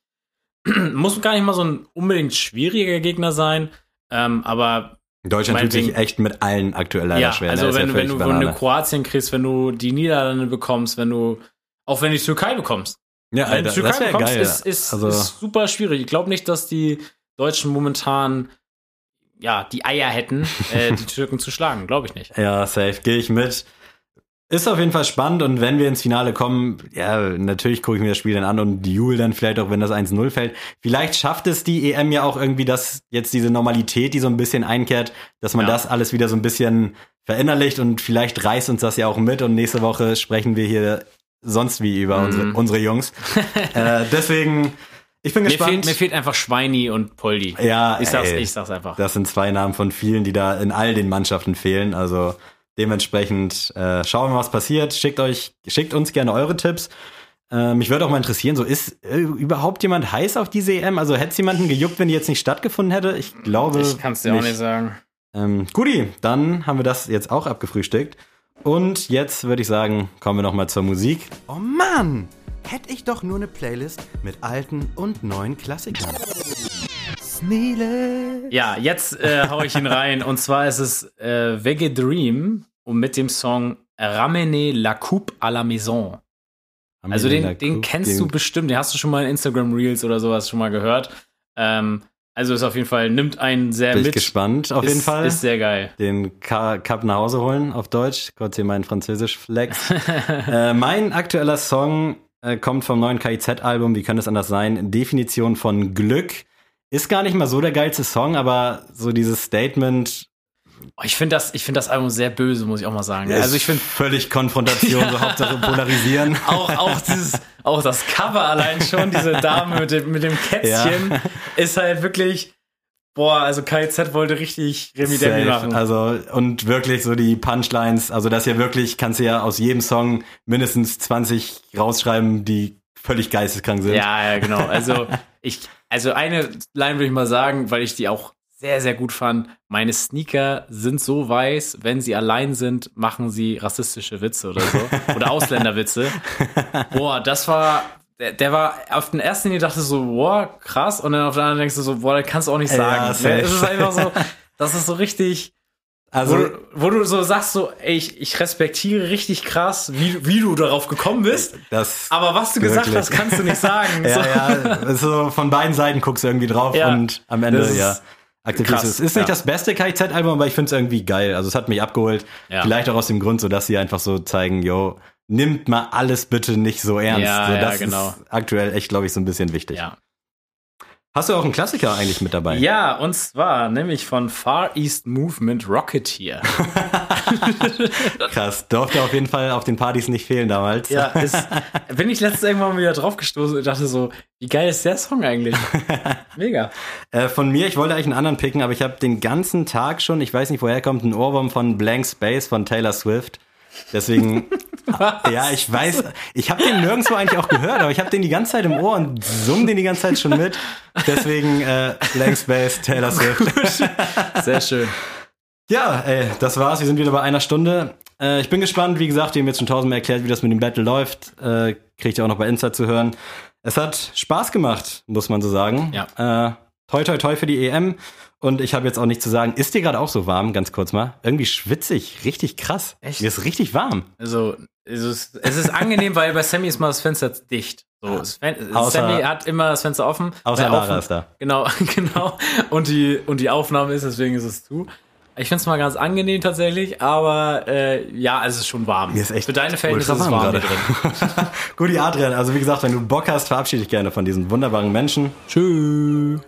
[clears throat] Muss gar nicht mal so ein unbedingt schwieriger Gegner sein, ähm, aber Deutschland tut sich echt mit allen aktuell leider ja, schwer. ne? also Ist ja wenn, wenn, du, wenn du. Kroatien kriegst, wenn du die Niederlande bekommst, wenn du auch wenn du die Türkei bekommst. ja, Wenn du Alter, die Türkei bekommst, geil. ist, ist, also, ist super schwierig. Ich glaube nicht, dass die Deutschen momentan ja die Eier hätten, äh, [laughs] die Türken zu schlagen. Glaube ich nicht. Ja, safe, gehe ich mit. Ist auf jeden Fall spannend und wenn wir ins Finale kommen, ja, natürlich gucke ich mir das Spiel dann an und jubel dann vielleicht auch, wenn das 1-0 fällt. Vielleicht schafft es die EM ja auch irgendwie, dass jetzt diese Normalität, die so ein bisschen einkehrt, dass man Ja. das alles wieder so ein bisschen verinnerlicht und vielleicht reißt uns das ja auch mit und nächste Woche sprechen wir hier sonst wie über Mhm. unsere, unsere Jungs. [laughs] äh, deswegen, ich bin Mir gespannt. fehlt, mir fehlt einfach Schweini und Poldi. Ja, ich sag's, ey. ich sag's einfach. Das sind zwei Namen von vielen, die da in all den Mannschaften fehlen. Also dementsprechend äh, schauen wir mal, was passiert. Schickt euch, schickt uns gerne eure Tipps. Äh, mich würde auch mal interessieren, so ist äh, überhaupt jemand heiß auf diese EM? Also hätte es jemanden gejuckt, wenn die jetzt nicht stattgefunden hätte? Ich glaube. Ich kann's dir auch nicht sagen. Ähm, Guti, dann haben wir das jetzt auch abgefrühstückt. Und jetzt würde ich sagen, kommen wir noch mal zur Musik. Oh Mann! Hätte ich doch nur eine Playlist mit alten und neuen Klassikern. Sneele. Ja, jetzt äh, hau ich ihn rein. Und zwar ist es äh, Veggie Dream und mit dem Song Ramenez la coupe à la maison. Haben Also den, den kennst du bestimmt, den hast du schon mal in Instagram Reels oder sowas schon mal gehört. Ähm, also ist auf jeden Fall, nimmt einen sehr Bin ich mit. gespannt, auf ist, jeden Fall. Ist sehr geil. den Ka- Cup nach Hause holen auf Deutsch. Kurz hier mein Französisch-Flex. [laughs] äh, mein aktueller Song äh, kommt vom neuen KIZ-Album, wie könnte es anders sein? Definition von Glück. Ist gar nicht mal so der geilste Song, aber so dieses Statement Oh, ich finde das, ich finde das Album sehr böse, muss ich auch mal sagen. Also ich finde völlig Konfrontation, [laughs] so Hauptsache polarisieren. [laughs] auch, auch dieses, auch das Cover allein schon, diese Dame mit dem, mit dem Kätzchen, ist halt wirklich, boah, also KZ wollte richtig Remi Demi machen. Also, und wirklich so die Punchlines, also das hier wirklich, kannst du ja aus jedem Song mindestens 20 rausschreiben, die völlig geisteskrank sind. Ja, ja, genau. Also [laughs] ich, also eine Line würde ich mal sagen, weil ich die auch sehr, sehr gut fand. Meine Sneaker sind so weiß, wenn sie allein sind, machen sie rassistische Witze oder so. Oder [laughs] Ausländerwitze. Boah, das war, der, der war auf den ersten Linie dachte so, boah, krass. Und dann auf der anderen denkst du so, boah, das kannst du auch nicht Ja, sagen. safe. Ne? Es ist einfach so, das ist so richtig, wo, Also, du, wo du so sagst, so, ey, ich, ich respektiere richtig krass, wie, wie du darauf gekommen bist. das. Aber was du gesagt Wirklich. hast, kannst du nicht sagen. [laughs] ja, so. ja, das so von beiden Seiten guckst du irgendwie drauf Ja, und am Ende, das ja. Akzeptierst es. Ist nicht ja. das beste KIZ-Album, aber ich finde es irgendwie geil. Also es hat mich abgeholt. Ja. Vielleicht auch aus dem Grund, so dass sie einfach so zeigen, yo, nimmt mal alles bitte nicht so ernst. Ja, so, ja, das genau. ist aktuell echt, glaube ich, so ein bisschen wichtig. Ja. Hast du auch einen Klassiker eigentlich mit dabei? Ja, und zwar nämlich von Far East Movement Rocketeer. [laughs] Krass. Durfte auf jeden Fall auf den Partys nicht fehlen damals. Ja, ist, bin ich letztens irgendwann mal wieder draufgestoßen und dachte so, wie geil ist der Song eigentlich? [laughs] Mega. Äh, von mir, ich wollte eigentlich einen anderen picken, aber ich habe den ganzen Tag schon, ich weiß nicht, woher kommt, ein Ohrwurm von Blank Space von Taylor Swift. Deswegen, [laughs] ja, ich weiß, ich habe den nirgendwo eigentlich auch gehört, aber ich habe den die ganze Zeit im Ohr und summ den die ganze Zeit schon mit. Deswegen äh, Blank Space, Taylor Swift. Sehr schön. Ja, ey, das war's. Wir sind wieder bei einer Stunde. Äh, ich bin gespannt. Wie gesagt, wir haben jetzt schon tausendmal erklärt, wie das mit dem Battle läuft. Äh, kriegt ihr auch noch bei Insta zu hören. Es hat Spaß gemacht, muss man so sagen. Ja. Äh, toi, toi, toi für die EM. Und ich habe jetzt auch nicht zu sagen, ist dir gerade auch so warm, ganz kurz mal? Irgendwie schwitzig, richtig krass. Echt? Mir ist richtig warm. Also, es ist, es ist angenehm, weil bei Sammy ist mal das Fenster dicht. So, das Fen Außer- Sammy hat immer das Fenster offen. Außer Lara offen. ist da. Genau, [laughs] genau. Und die, und die Aufnahme ist, deswegen ist es zu. Ich finde es mal ganz angenehm tatsächlich, aber äh, ja, es ist schon warm. Mir ist echt Für deine Verhältnisse ist es warm drin. [laughs] Guti Adrian, also wie gesagt, wenn du Bock hast, verabschiede dich gerne von diesen wunderbaren Menschen. Tschüss.